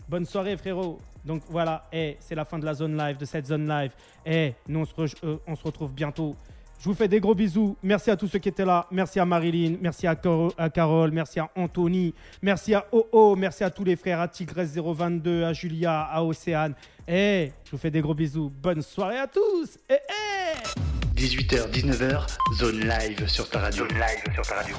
bonne soirée, frérot. Donc, voilà, eh, c'est la fin de la zone live, de cette zone live. Eh, nous, on se, re- euh, on se retrouve bientôt. Je vous fais des gros bisous. Merci à tous ceux qui étaient là. Merci à Marilyn. Merci à, Caro- à Carole. Merci à Anthony. Merci à OO. Merci à tous les frères. À Tigresse022. À Julia. À Océane. Eh, je vous fais des gros bisous. Bonne soirée à tous. Eh, eh 18h, 19h, zone live sur ta radio. Zone live sur ta radio.